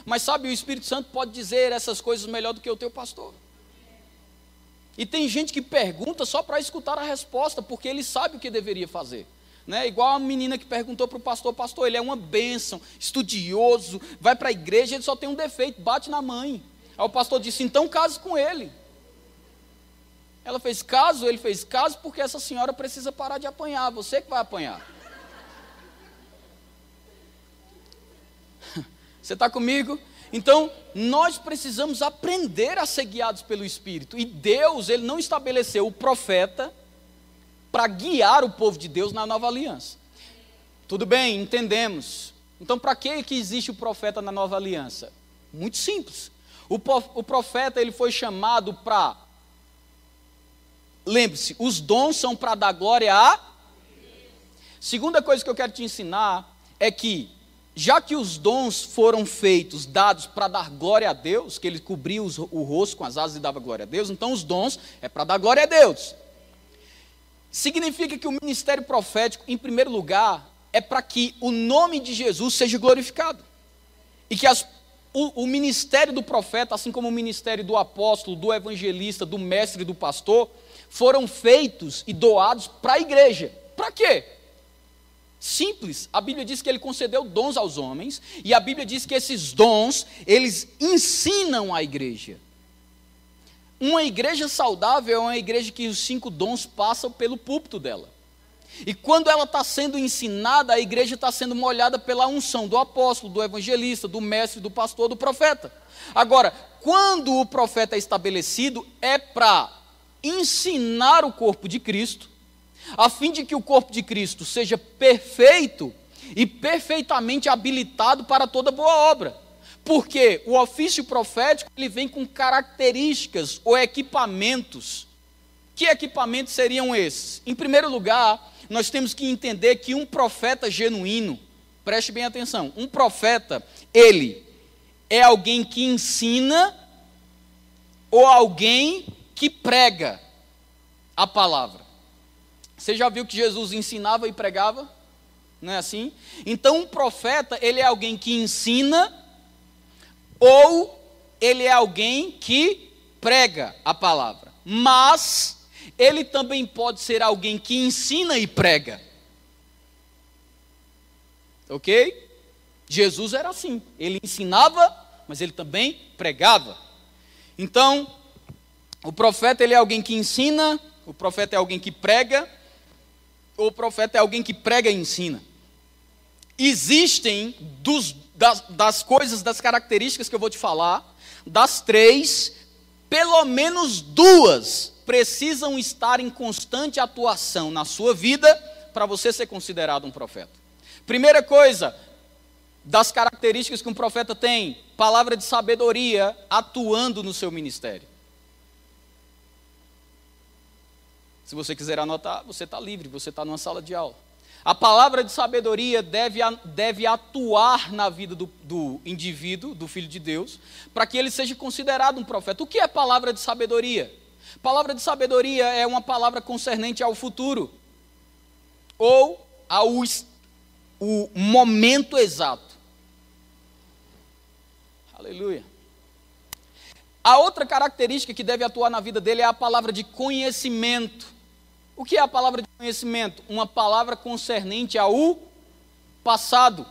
mas sabe, o Espírito Santo pode dizer essas coisas melhor do que o teu pastor. E tem gente que pergunta só para escutar a resposta, porque ele sabe o que deveria fazer. Né? Igual a menina que perguntou para o pastor, pastor, ele é uma bênção, estudioso, vai para a igreja, ele só tem um defeito, bate na mãe. Aí o pastor disse, então case com ele. Ela fez caso, ele fez caso, porque essa senhora precisa parar de apanhar, você que vai apanhar. [laughs] Você está comigo? Então, nós precisamos aprender a ser guiados pelo Espírito. E Deus, Ele não estabeleceu o profeta para guiar o povo de Deus na nova aliança. Tudo bem, entendemos. Então, para que, que existe o profeta na nova aliança? Muito simples. O, o profeta ele foi chamado para Lembre-se, os dons são para dar glória a. Segunda coisa que eu quero te ensinar é que, já que os dons foram feitos, dados para dar glória a Deus, que ele cobria os, o rosto com as asas e dava glória a Deus, então os dons é para dar glória a Deus. Significa que o ministério profético, em primeiro lugar, é para que o nome de Jesus seja glorificado. E que as, o, o ministério do profeta, assim como o ministério do apóstolo, do evangelista, do mestre e do pastor, foram feitos e doados para a igreja. Para quê? Simples. A Bíblia diz que ele concedeu dons aos homens e a Bíblia diz que esses dons, eles ensinam a igreja. Uma igreja saudável é uma igreja que os cinco dons passam pelo púlpito dela. E quando ela está sendo ensinada, a igreja está sendo molhada pela unção do apóstolo, do evangelista, do mestre, do pastor, do profeta. Agora, quando o profeta é estabelecido, é para ensinar o corpo de Cristo, a fim de que o corpo de Cristo seja perfeito e perfeitamente habilitado para toda boa obra. Porque o ofício profético ele vem com características ou equipamentos. Que equipamentos seriam esses? Em primeiro lugar, nós temos que entender que um profeta genuíno, preste bem atenção, um profeta, ele é alguém que ensina ou alguém que prega a palavra. Você já viu que Jesus ensinava e pregava? Não é assim? Então, um profeta, ele é alguém que ensina ou ele é alguém que prega a palavra. Mas ele também pode ser alguém que ensina e prega. Ok? Jesus era assim. Ele ensinava, mas ele também pregava. Então, o profeta ele é alguém que ensina, o profeta é alguém que prega, o profeta é alguém que prega e ensina. Existem dos, das, das coisas, das características que eu vou te falar, das três, pelo menos duas precisam estar em constante atuação na sua vida para você ser considerado um profeta. Primeira coisa, das características que um profeta tem, palavra de sabedoria atuando no seu ministério. Se você quiser anotar, você está livre, você está numa sala de aula. A palavra de sabedoria deve, deve atuar na vida do, do indivíduo, do filho de Deus, para que ele seja considerado um profeta. O que é palavra de sabedoria? Palavra de sabedoria é uma palavra concernente ao futuro, ou ao o momento exato. Aleluia. A outra característica que deve atuar na vida dele é a palavra de conhecimento. O que é a palavra de conhecimento? Uma palavra concernente ao passado.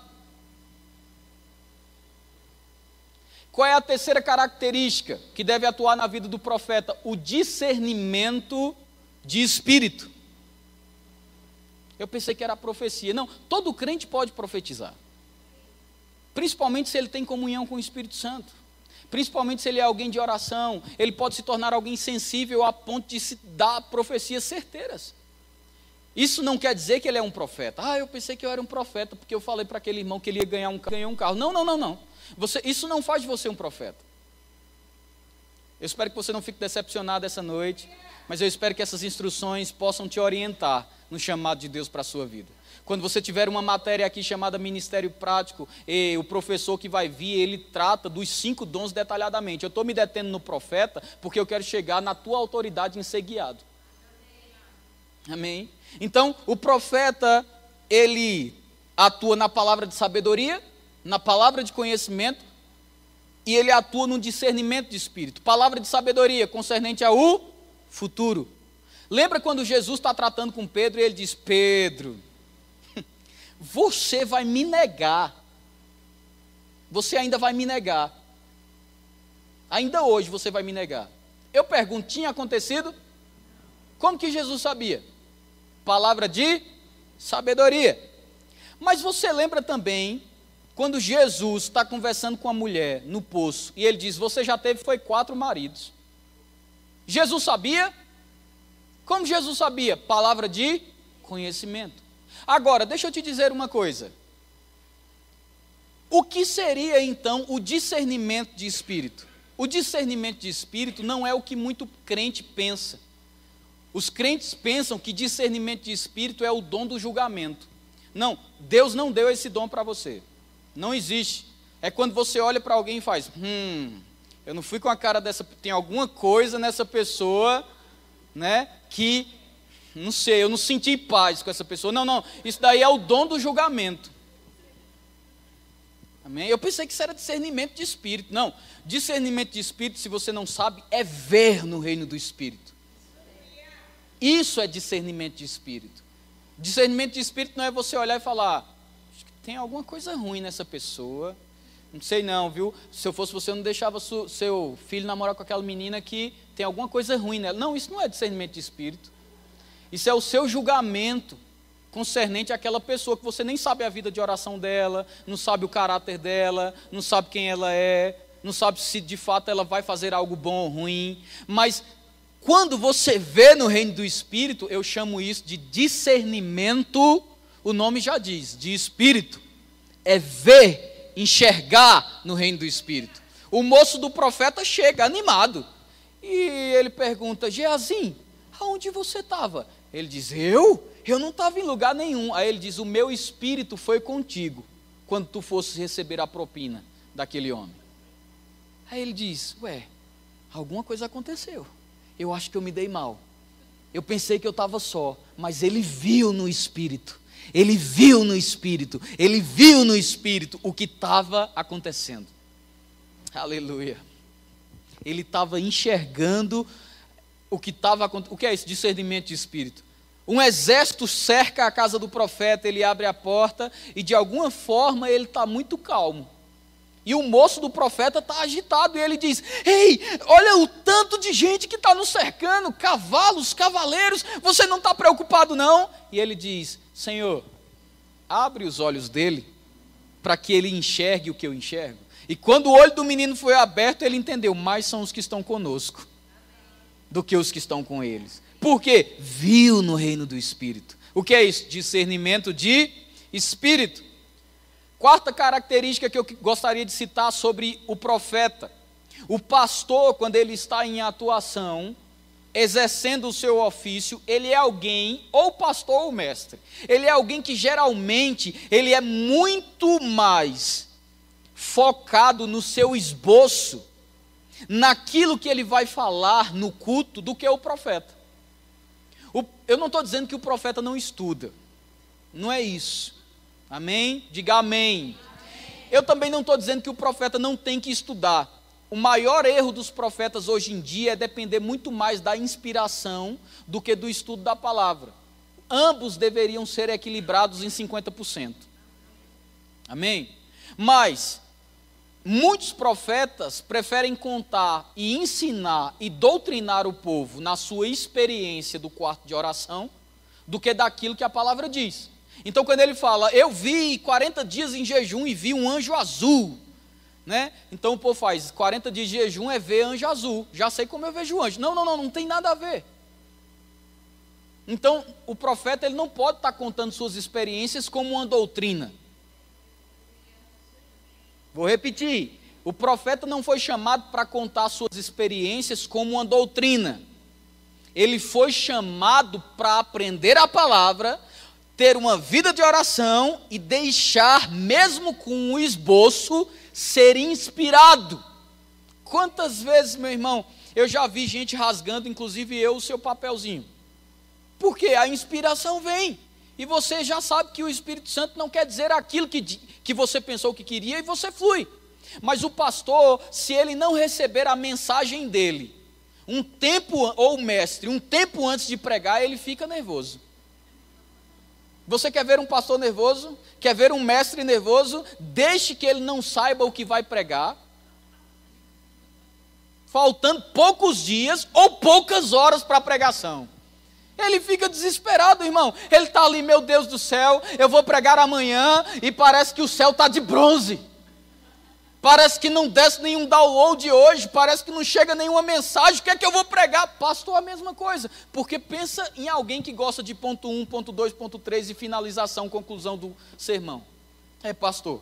Qual é a terceira característica que deve atuar na vida do profeta? O discernimento de espírito. Eu pensei que era profecia. Não, todo crente pode profetizar. Principalmente se ele tem comunhão com o Espírito Santo. Principalmente se ele é alguém de oração, ele pode se tornar alguém sensível a ponto de se dar profecias certeiras. Isso não quer dizer que ele é um profeta. Ah, eu pensei que eu era um profeta porque eu falei para aquele irmão que ele ia ganhar um, ganhar um carro. Não, não, não, não. Você, isso não faz de você um profeta. Eu espero que você não fique decepcionado essa noite, mas eu espero que essas instruções possam te orientar no chamado de Deus para a sua vida. Quando você tiver uma matéria aqui chamada Ministério Prático, o professor que vai vir, ele trata dos cinco dons detalhadamente. Eu estou me detendo no profeta porque eu quero chegar na tua autoridade em ser guiado. Amém? Então, o profeta, ele atua na palavra de sabedoria, na palavra de conhecimento, e ele atua no discernimento de espírito. Palavra de sabedoria concernente ao futuro. Lembra quando Jesus está tratando com Pedro e ele diz: Pedro, você vai me negar. Você ainda vai me negar. Ainda hoje você vai me negar. Eu pergunto: tinha acontecido? Como que Jesus sabia? Palavra de sabedoria. Mas você lembra também quando Jesus está conversando com a mulher no poço e ele diz: Você já teve foi quatro maridos. Jesus sabia? Como Jesus sabia? Palavra de conhecimento. Agora, deixa eu te dizer uma coisa. O que seria então o discernimento de espírito? O discernimento de espírito não é o que muito crente pensa. Os crentes pensam que discernimento de espírito é o dom do julgamento. Não, Deus não deu esse dom para você. Não existe. É quando você olha para alguém e faz: hum, eu não fui com a cara dessa. Tem alguma coisa nessa pessoa, né, que não sei, eu não senti paz com essa pessoa. Não, não, isso daí é o dom do julgamento. Amém? Eu pensei que isso era discernimento de espírito. Não, discernimento de espírito, se você não sabe, é ver no reino do espírito. Isso é discernimento de espírito. Discernimento de espírito não é você olhar e falar, tem alguma coisa ruim nessa pessoa. Não sei não, viu? Se eu fosse você, eu não deixava seu filho namorar com aquela menina que tem alguma coisa ruim nela. Não, isso não é discernimento de espírito. Isso é o seu julgamento concernente àquela pessoa que você nem sabe a vida de oração dela, não sabe o caráter dela, não sabe quem ela é, não sabe se de fato ela vai fazer algo bom ou ruim. Mas quando você vê no reino do Espírito, eu chamo isso de discernimento, o nome já diz, de Espírito. É ver, enxergar no reino do Espírito. O moço do profeta chega animado e ele pergunta: Geazim, aonde você estava? Ele diz: Eu? Eu não estava em lugar nenhum. Aí ele diz: O meu espírito foi contigo quando tu fosses receber a propina daquele homem. Aí ele diz: Ué, alguma coisa aconteceu. Eu acho que eu me dei mal. Eu pensei que eu estava só, mas ele viu no espírito. Ele viu no espírito. Ele viu no espírito o que estava acontecendo. Aleluia. Ele estava enxergando o que estava acontecendo. O que é isso? Discernimento de espírito. Um exército cerca a casa do profeta, ele abre a porta e de alguma forma ele está muito calmo. E o moço do profeta está agitado e ele diz: Ei, olha o tanto de gente que está nos cercando, cavalos, cavaleiros, você não está preocupado não? E ele diz: Senhor, abre os olhos dele para que ele enxergue o que eu enxergo. E quando o olho do menino foi aberto, ele entendeu: mais são os que estão conosco do que os que estão com eles. Por quê? Viu no reino do Espírito. O que é isso? Discernimento de espírito. Quarta característica que eu gostaria de citar sobre o profeta. O pastor, quando ele está em atuação, exercendo o seu ofício, ele é alguém, ou pastor ou mestre, ele é alguém que geralmente ele é muito mais focado no seu esboço, naquilo que ele vai falar no culto, do que o profeta. O, eu não estou dizendo que o profeta não estuda, não é isso. Amém? Diga amém. amém. Eu também não estou dizendo que o profeta não tem que estudar. O maior erro dos profetas hoje em dia é depender muito mais da inspiração do que do estudo da palavra. Ambos deveriam ser equilibrados em 50%. Amém? Mas muitos profetas preferem contar e ensinar e doutrinar o povo na sua experiência do quarto de oração do que daquilo que a palavra diz. Então, quando ele fala, eu vi 40 dias em jejum e vi um anjo azul, né? Então o povo faz 40 dias de jejum é ver anjo azul. Já sei como eu vejo anjo. Não, não, não, não tem nada a ver. Então, o profeta ele não pode estar contando suas experiências como uma doutrina. Vou repetir. O profeta não foi chamado para contar suas experiências como uma doutrina. Ele foi chamado para aprender a palavra, ter uma vida de oração e deixar, mesmo com um esboço, ser inspirado. Quantas vezes, meu irmão, eu já vi gente rasgando, inclusive eu, o seu papelzinho. Porque a inspiração vem. E você já sabe que o Espírito Santo não quer dizer aquilo que, que você pensou que queria e você flui. Mas o pastor, se ele não receber a mensagem dele, um tempo, ou o mestre, um tempo antes de pregar, ele fica nervoso. Você quer ver um pastor nervoso? Quer ver um mestre nervoso? Deixe que ele não saiba o que vai pregar. Faltando poucos dias ou poucas horas para a pregação. Ele fica desesperado, irmão. Ele está ali, meu Deus do céu, eu vou pregar amanhã e parece que o céu está de bronze. Parece que não desce nenhum download hoje, parece que não chega nenhuma mensagem. O que é que eu vou pregar? Pastor, a mesma coisa. Porque pensa em alguém que gosta de ponto 1, ponto 2, ponto 3 e finalização, conclusão do sermão. É, pastor.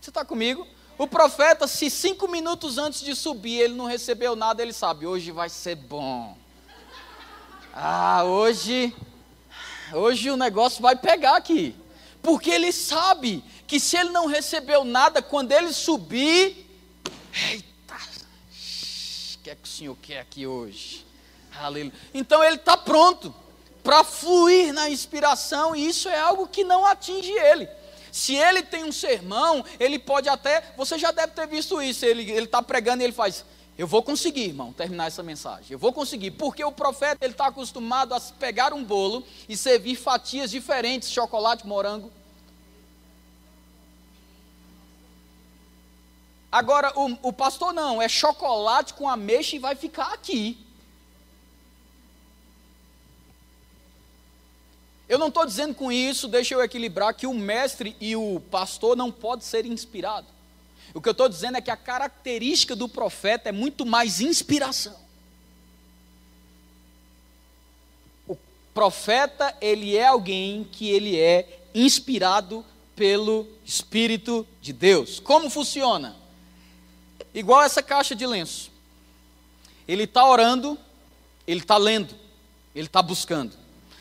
Você está comigo? O profeta, se cinco minutos antes de subir ele não recebeu nada, ele sabe, hoje vai ser bom. Ah, hoje, hoje o negócio vai pegar aqui. Porque ele sabe que se ele não recebeu nada, quando ele subir, eita, o que é que o Senhor quer aqui hoje? Aleluia. Então ele está pronto para fluir na inspiração, e isso é algo que não atinge ele. Se ele tem um sermão, ele pode até, você já deve ter visto isso, ele está pregando e ele faz, eu vou conseguir, irmão, terminar essa mensagem. Eu vou conseguir, porque o profeta ele está acostumado a pegar um bolo e servir fatias diferentes, chocolate, morango. Agora, o, o pastor não, é chocolate com ameixa e vai ficar aqui. Eu não estou dizendo com isso, deixa eu equilibrar, que o mestre e o pastor não podem ser inspirados. O que eu estou dizendo é que a característica do profeta é muito mais inspiração. O profeta, ele é alguém que ele é inspirado pelo Espírito de Deus. Como funciona? igual essa caixa de lenço. Ele está orando, ele está lendo, ele está buscando.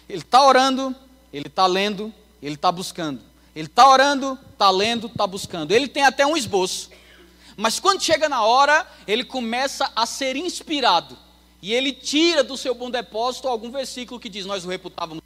Ele está orando, ele está lendo, ele está buscando. Ele está orando, está lendo, está buscando. Ele tem até um esboço. Mas quando chega na hora, ele começa a ser inspirado. E ele tira do seu bom depósito algum versículo que diz: Nós o reputávamos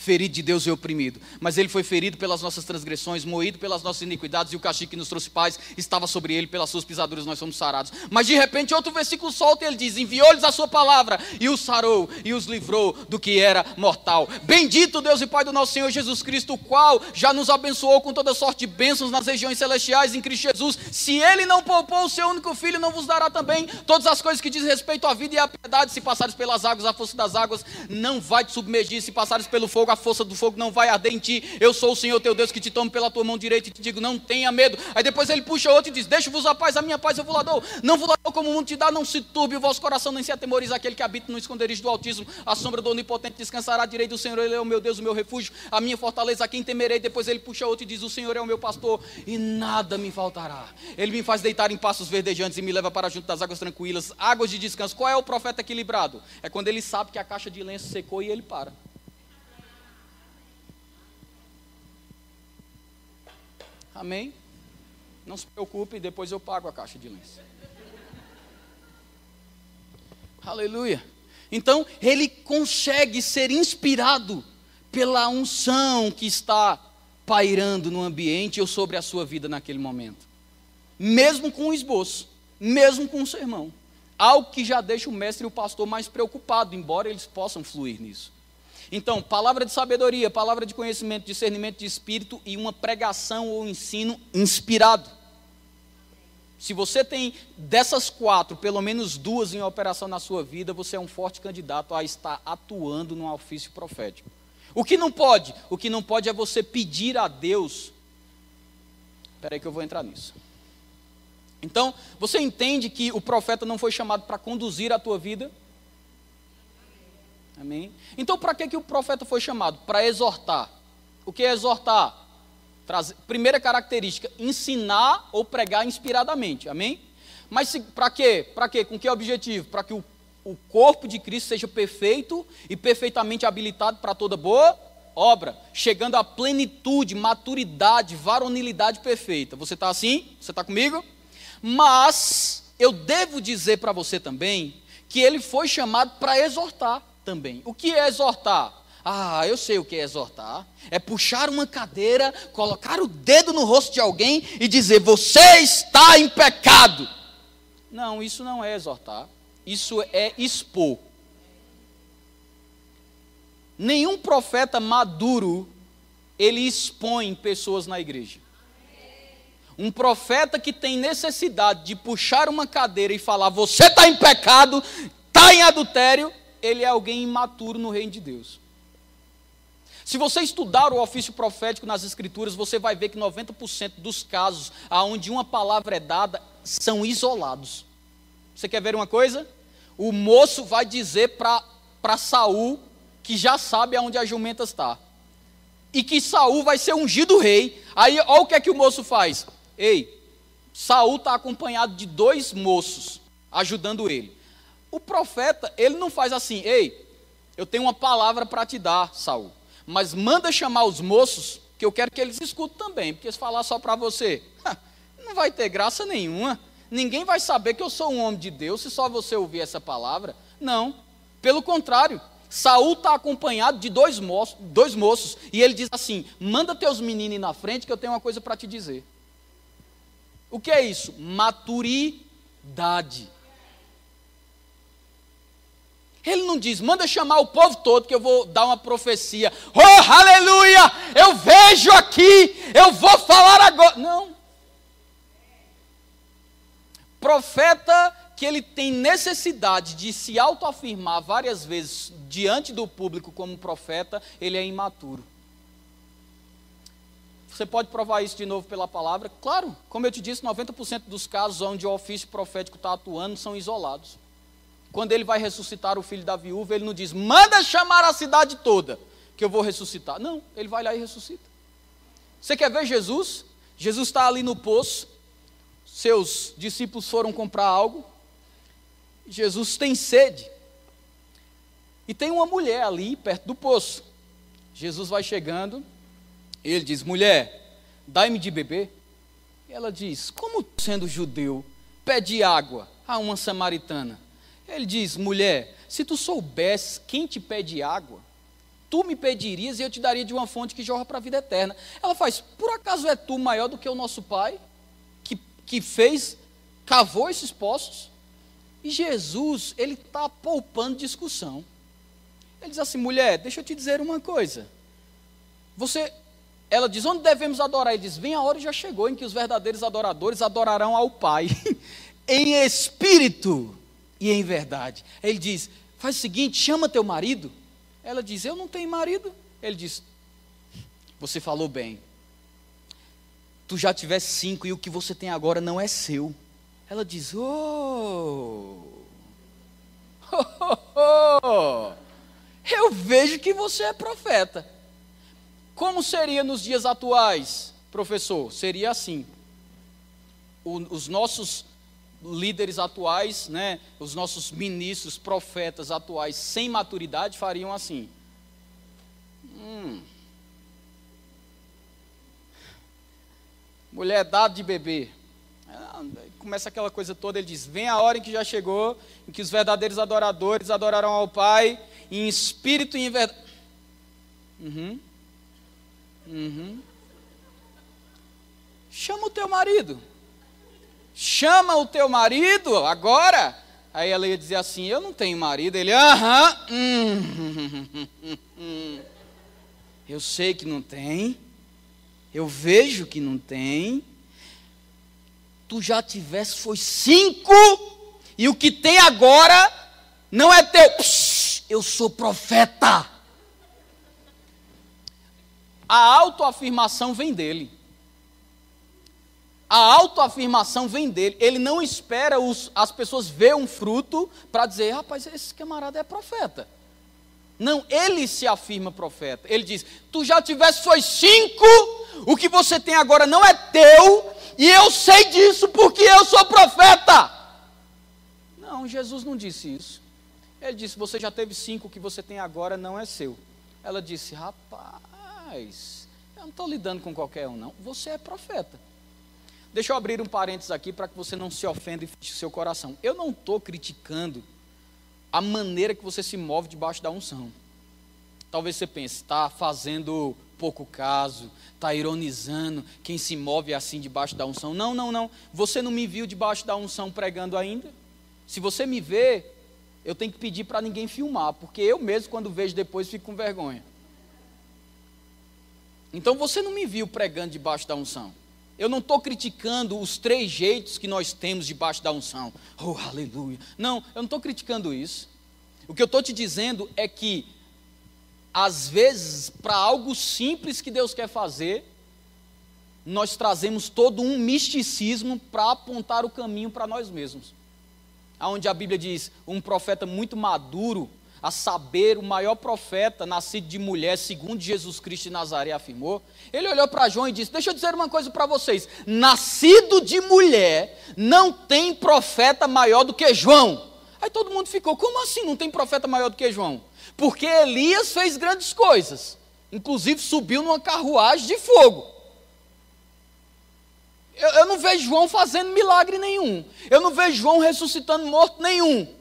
ferido de Deus e oprimido. Mas ele foi ferido pelas nossas transgressões, moído pelas nossas iniquidades, e o castigo que nos trouxe paz estava sobre ele, pelas suas pisaduras nós somos sarados. Mas de repente outro versículo solta e ele diz: Enviou-lhes a sua palavra, e os sarou, e os livrou do que era mortal. Bendito Deus e Pai do nosso Senhor Jesus Cristo, o qual já nos abençoou com toda sorte de bênçãos nas regiões celestiais em Cristo Jesus. Se ele não poupou o seu único filho, não vos dará também todas as coisas que diz respeito à vida e à piedade. Se passares pelas águas, a força das águas não vai te submergir. Se passares pelo fogo, fogo, a força do fogo não vai arder em ti. Eu sou o Senhor teu Deus que te tomo pela tua mão direita e te digo: não tenha medo. Aí depois ele puxa outro e diz: Deixa-vos a paz, a minha paz eu vou lá dou. Não vou lá dou como o mundo te dá, não se turbe o vosso coração, nem se atemorize aquele que habita no esconderijo do Altíssimo. A sombra do Onipotente descansará à direita do Senhor, ele é o meu Deus, o meu refúgio, a minha fortaleza, a quem temerei. Depois ele puxa outro e diz: O Senhor é o meu pastor e nada me faltará. Ele me faz deitar em passos verdejantes e me leva para junto das águas tranquilas, águas de descanso. Qual é o profeta equilibrado? É quando ele sabe que a caixa de lenço secou e ele para. Amém? Não se preocupe, depois eu pago a caixa de lenço. Aleluia. Então, ele consegue ser inspirado pela unção que está pairando no ambiente ou sobre a sua vida naquele momento. Mesmo com o esboço, mesmo com o sermão. Algo que já deixa o mestre e o pastor mais preocupados, embora eles possam fluir nisso. Então, palavra de sabedoria, palavra de conhecimento, discernimento de espírito e uma pregação ou ensino inspirado. Se você tem dessas quatro, pelo menos duas em operação na sua vida, você é um forte candidato a estar atuando no ofício profético. O que não pode? O que não pode é você pedir a Deus. Espera aí que eu vou entrar nisso. Então, você entende que o profeta não foi chamado para conduzir a tua vida? Amém? Então, para que, que o profeta foi chamado? Para exortar. O que é exortar? Trazer, primeira característica, ensinar ou pregar inspiradamente. Amém? Mas para quê? Para quê? Com que objetivo? Para que o, o corpo de Cristo seja perfeito e perfeitamente habilitado para toda boa obra, chegando à plenitude, maturidade, varonilidade perfeita. Você está assim? Você está comigo? Mas eu devo dizer para você também que ele foi chamado para exortar também. O que é exortar? Ah, eu sei o que é exortar. É puxar uma cadeira, colocar o dedo no rosto de alguém e dizer: Você está em pecado. Não, isso não é exortar. Isso é expor. Nenhum profeta maduro ele expõe pessoas na igreja. Um profeta que tem necessidade de puxar uma cadeira e falar: Você está em pecado, está em adultério, ele é alguém imaturo no reino de Deus. Se você estudar o ofício profético nas Escrituras, você vai ver que 90% dos casos onde uma palavra é dada são isolados. Você quer ver uma coisa? O moço vai dizer para Saul que já sabe aonde a jumenta está. E que Saul vai ser ungido rei. Aí, olha o que é que o moço faz. Ei, Saul está acompanhado de dois moços ajudando ele. O profeta, ele não faz assim, ei, eu tenho uma palavra para te dar, Saul, mas manda chamar os moços, que eu quero que eles escutem também, porque se falar só para você, não vai ter graça nenhuma. Ninguém vai saber que eu sou um homem de Deus se só você ouvir essa palavra. Não. Pelo contrário, Saul está acompanhado de dois moços, dois moços, e ele diz assim: manda teus meninos na frente que eu tenho uma coisa para te dizer. O que é isso? Maturidade. Ele não diz, manda chamar o povo todo que eu vou dar uma profecia. Oh, aleluia! Eu vejo aqui, eu vou falar agora. Não. Profeta que ele tem necessidade de se autoafirmar várias vezes diante do público como profeta, ele é imaturo. Você pode provar isso de novo pela palavra? Claro, como eu te disse, 90% dos casos onde o ofício profético está atuando são isolados. Quando ele vai ressuscitar o filho da viúva, ele não diz, manda chamar a cidade toda, que eu vou ressuscitar. Não, ele vai lá e ressuscita. Você quer ver Jesus? Jesus está ali no poço, seus discípulos foram comprar algo, Jesus tem sede. E tem uma mulher ali perto do poço. Jesus vai chegando, ele diz: mulher, dai-me de beber. E ela diz: Como sendo judeu, pede água a uma samaritana? Ele diz: Mulher, se tu soubesses quem te pede água, tu me pedirias e eu te daria de uma fonte que jorra para a vida eterna. Ela faz: Por acaso é tu maior do que o nosso pai, que, que fez, cavou esses poços? E Jesus, ele está poupando discussão. Ele diz assim: mulher, deixa eu te dizer uma coisa. Você, ela diz: onde devemos adorar? Ele diz: vem a hora e já chegou em que os verdadeiros adoradores adorarão ao Pai, [laughs] em espírito e em verdade. Ele diz: faz o seguinte, chama teu marido. Ela diz: eu não tenho marido. Ele diz: você falou bem. Tu já tivesse cinco e o que você tem agora não é seu. Ela diz: oh, oh, oh, oh, eu vejo que você é profeta. Como seria nos dias atuais, professor? Seria assim: o, os nossos líderes atuais, né, os nossos ministros, profetas atuais sem maturidade fariam assim. Hum. Mulher dada de beber começa aquela coisa toda, ele diz: Vem a hora em que já chegou, em que os verdadeiros adoradores adorarão ao Pai, em espírito e em verdade. Uhum. Uhum. Chama o teu marido. Chama o teu marido agora. Aí ela ia dizer assim: Eu não tenho marido. Ele, aham. Hum, [laughs] eu sei que não tem. Eu vejo que não tem tu já tivesse foi cinco, e o que tem agora não é teu. Eu sou profeta. A autoafirmação vem dele. A autoafirmação vem dele. Ele não espera os, as pessoas ver um fruto para dizer, rapaz, esse camarada é profeta. Não, ele se afirma profeta. Ele diz: Tu já tivesse foi cinco, o que você tem agora não é teu, e eu sei disso porque eu sou profeta. Não, Jesus não disse isso. Ele disse: Você já teve cinco, o que você tem agora não é seu. Ela disse: Rapaz, eu não estou lidando com qualquer um, não. Você é profeta. Deixa eu abrir um parênteses aqui para que você não se ofenda e feche seu coração. Eu não estou criticando a maneira que você se move debaixo da unção. Talvez você pense, está fazendo pouco caso, está ironizando quem se move assim debaixo da unção. Não, não, não. Você não me viu debaixo da unção pregando ainda? Se você me vê, eu tenho que pedir para ninguém filmar, porque eu mesmo, quando vejo depois, fico com vergonha. Então você não me viu pregando debaixo da unção. Eu não estou criticando os três jeitos que nós temos debaixo da unção. Oh, aleluia. Não, eu não estou criticando isso. O que eu estou te dizendo é que às vezes, para algo simples que Deus quer fazer, nós trazemos todo um misticismo para apontar o caminho para nós mesmos. Aonde a Bíblia diz, um profeta muito maduro, a saber, o maior profeta nascido de mulher, segundo Jesus Cristo de Nazaré afirmou, ele olhou para João e disse: Deixa eu dizer uma coisa para vocês: nascido de mulher, não tem profeta maior do que João. Aí todo mundo ficou: Como assim não tem profeta maior do que João? Porque Elias fez grandes coisas, inclusive subiu numa carruagem de fogo. Eu, eu não vejo João fazendo milagre nenhum, eu não vejo João ressuscitando morto nenhum.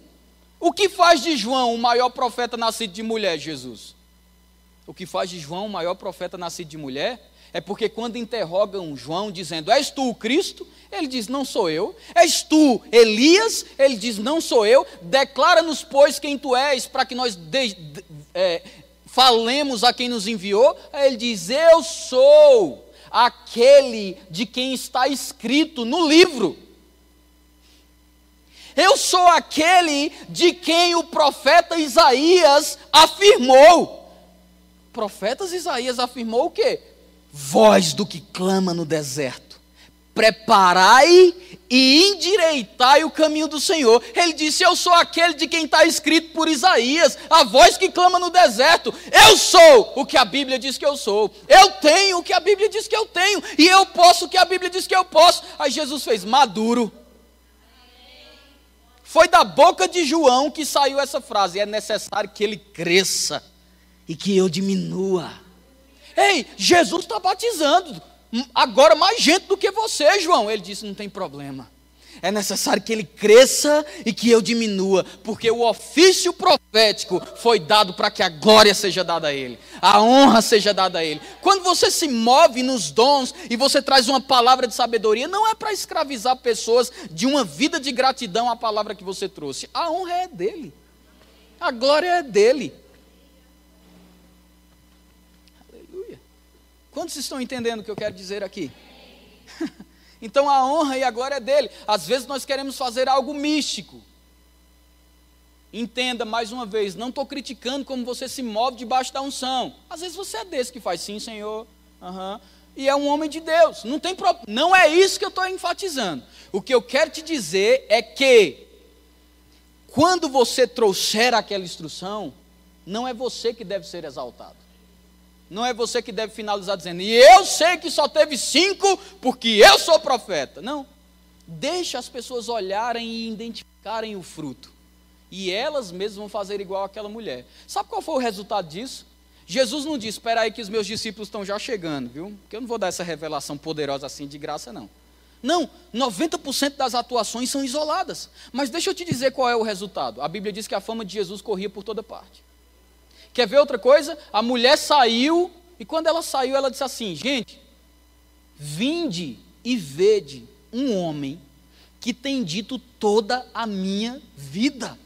O que faz de João o maior profeta nascido de mulher, Jesus? O que faz de João o maior profeta nascido de mulher é porque quando interrogam João dizendo: És tu o Cristo? Ele diz: Não sou eu. És tu Elias? Ele diz: Não sou eu. Declara-nos, pois, quem tu és, para que nós de, de, é, falemos a quem nos enviou. Aí ele diz: Eu sou aquele de quem está escrito no livro. Eu sou aquele de quem o profeta Isaías afirmou. O profeta Isaías afirmou o quê? voz do que clama no deserto, preparai e endireitai o caminho do Senhor. Ele disse: Eu sou aquele de quem está escrito por Isaías, a voz que clama no deserto. Eu sou o que a Bíblia diz que eu sou. Eu tenho o que a Bíblia diz que eu tenho. E eu posso o que a Bíblia diz que eu posso. Aí Jesus fez: Maduro. Foi da boca de João que saiu essa frase: É necessário que ele cresça e que eu diminua. Ei, Jesus está batizando. agora mais gente do que você, João. Ele disse: Não tem problema. É necessário que ele cresça e que eu diminua, porque o ofício profético foi dado para que a glória seja dada a ele, a honra seja dada a ele. Quando você se move nos dons e você traz uma palavra de sabedoria, não é para escravizar pessoas de uma vida de gratidão à palavra que você trouxe. A honra é dele, a glória é dele. Quantos estão entendendo o que eu quero dizer aqui? Então a honra e a glória é dele. Às vezes nós queremos fazer algo místico. Entenda mais uma vez, não estou criticando como você se move debaixo da unção. Às vezes você é desse que faz sim, Senhor. Uhum. E é um homem de Deus. Não tem pro... Não é isso que eu estou enfatizando. O que eu quero te dizer é que quando você trouxer aquela instrução, não é você que deve ser exaltado. Não é você que deve finalizar dizendo, e eu sei que só teve cinco porque eu sou profeta. Não. Deixa as pessoas olharem e identificarem o fruto. E elas mesmas vão fazer igual aquela mulher. Sabe qual foi o resultado disso? Jesus não disse, espera aí que os meus discípulos estão já chegando, viu? Porque eu não vou dar essa revelação poderosa assim de graça, não. Não, 90% das atuações são isoladas. Mas deixa eu te dizer qual é o resultado. A Bíblia diz que a fama de Jesus corria por toda parte. Quer ver outra coisa? A mulher saiu, e quando ela saiu, ela disse assim: Gente, vinde e vede um homem que tem dito toda a minha vida.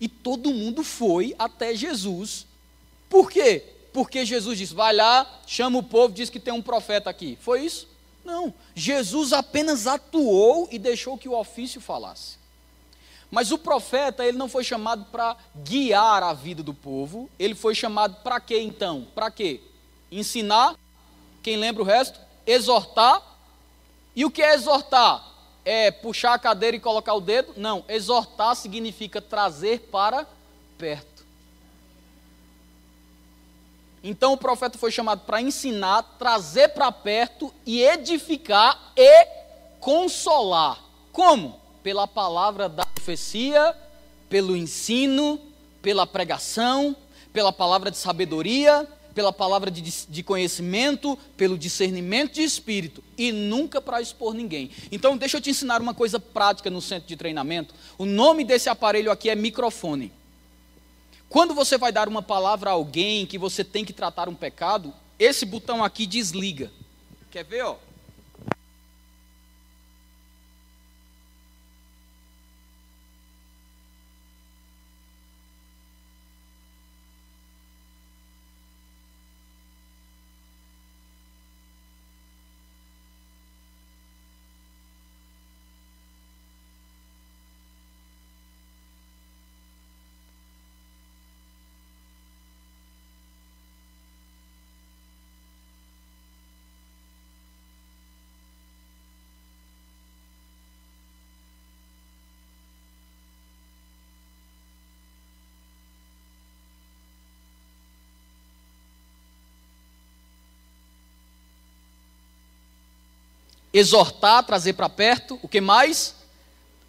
E todo mundo foi até Jesus. Por quê? Porque Jesus disse: vai lá, chama o povo, diz que tem um profeta aqui. Foi isso? Não. Jesus apenas atuou e deixou que o ofício falasse. Mas o profeta, ele não foi chamado para guiar a vida do povo, ele foi chamado para quê então? Para quê? Ensinar, quem lembra o resto? Exortar. E o que é exortar? É puxar a cadeira e colocar o dedo? Não, exortar significa trazer para perto. Então o profeta foi chamado para ensinar, trazer para perto e edificar e consolar. Como? Pela palavra da profecia, pelo ensino, pela pregação, pela palavra de sabedoria, pela palavra de, de conhecimento, pelo discernimento de espírito e nunca para expor ninguém. Então, deixa eu te ensinar uma coisa prática no centro de treinamento. O nome desse aparelho aqui é microfone. Quando você vai dar uma palavra a alguém que você tem que tratar um pecado, esse botão aqui desliga. Quer ver, ó? Exortar, trazer para perto, o que mais?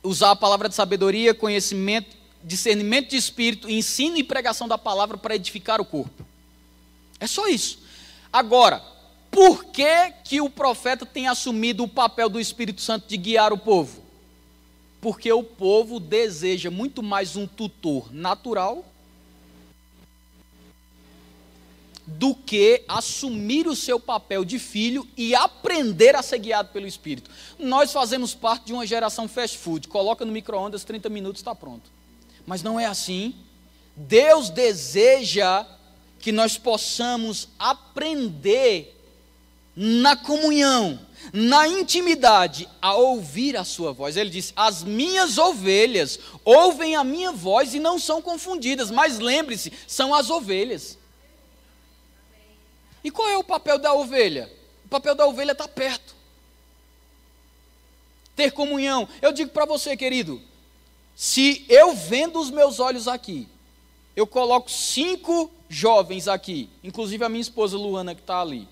Usar a palavra de sabedoria, conhecimento, discernimento de espírito, ensino e pregação da palavra para edificar o corpo. É só isso. Agora, por que, que o profeta tem assumido o papel do Espírito Santo de guiar o povo? Porque o povo deseja muito mais um tutor natural do que assumir o seu papel de filho e aprender a ser guiado pelo Espírito. Nós fazemos parte de uma geração fast food, coloca no micro-ondas, 30 minutos está pronto. Mas não é assim. Deus deseja que nós possamos aprender na comunhão, na intimidade, a ouvir a sua voz. Ele diz: As minhas ovelhas ouvem a minha voz e não são confundidas, mas lembre-se, são as ovelhas. E qual é o papel da ovelha? O papel da ovelha está perto. Ter comunhão. Eu digo para você, querido, se eu vendo os meus olhos aqui, eu coloco cinco jovens aqui, inclusive a minha esposa Luana que está ali.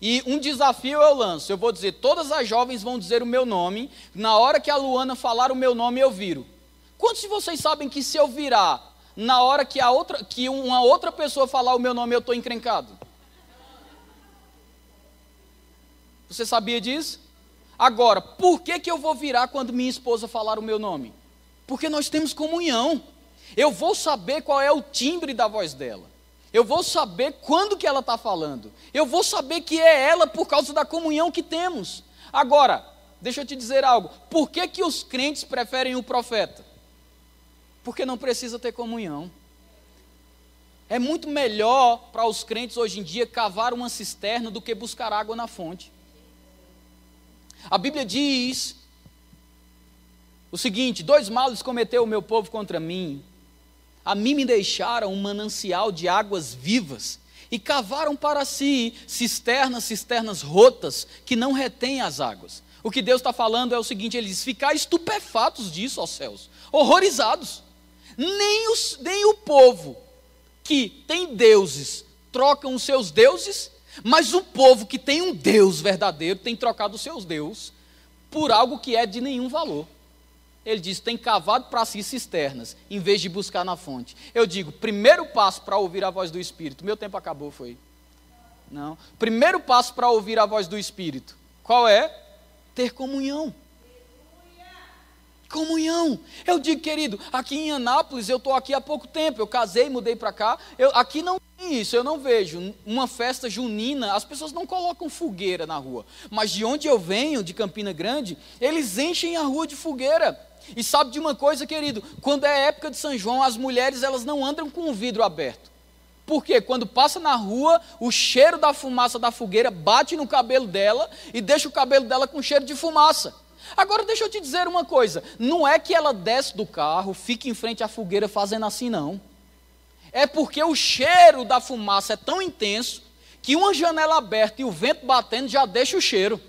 E um desafio eu lanço. Eu vou dizer, todas as jovens vão dizer o meu nome. Na hora que a Luana falar o meu nome, eu viro. Quantos de vocês sabem que se eu virar, na hora que, a outra, que uma outra pessoa falar o meu nome, eu estou encrencado? Você sabia disso? Agora, por que, que eu vou virar quando minha esposa falar o meu nome? Porque nós temos comunhão. Eu vou saber qual é o timbre da voz dela. Eu vou saber quando que ela está falando. Eu vou saber que é ela por causa da comunhão que temos. Agora, deixa eu te dizer algo. Por que, que os crentes preferem o profeta? Porque não precisa ter comunhão. É muito melhor para os crentes hoje em dia cavar uma cisterna do que buscar água na fonte. A Bíblia diz o seguinte: dois males cometeu o meu povo contra mim. A mim me deixaram um manancial de águas vivas e cavaram para si cisternas, cisternas rotas que não retêm as águas. O que Deus está falando é o seguinte: eles ficar estupefatos disso, aos céus, horrorizados. Nem, os, nem o povo que tem deuses trocam os seus deuses, mas o povo que tem um Deus verdadeiro tem trocado os seus deuses por algo que é de nenhum valor. Ele diz: tem cavado para si cisternas, em vez de buscar na fonte. Eu digo: primeiro passo para ouvir a voz do Espírito. Meu tempo acabou, foi. Não. Primeiro passo para ouvir a voz do Espírito. Qual é? Ter comunhão. Comunhão. Eu digo, querido, aqui em Anápolis, eu estou aqui há pouco tempo, eu casei, mudei para cá, eu, aqui não isso, eu não vejo. Uma festa junina, as pessoas não colocam fogueira na rua. Mas de onde eu venho, de Campina Grande, eles enchem a rua de fogueira. E sabe de uma coisa, querido? Quando é época de São João, as mulheres elas não andam com o vidro aberto. Porque quando passa na rua, o cheiro da fumaça da fogueira bate no cabelo dela e deixa o cabelo dela com cheiro de fumaça. Agora deixa eu te dizer uma coisa: não é que ela desce do carro, fica em frente à fogueira fazendo assim, não. É porque o cheiro da fumaça é tão intenso que uma janela aberta e o vento batendo já deixa o cheiro.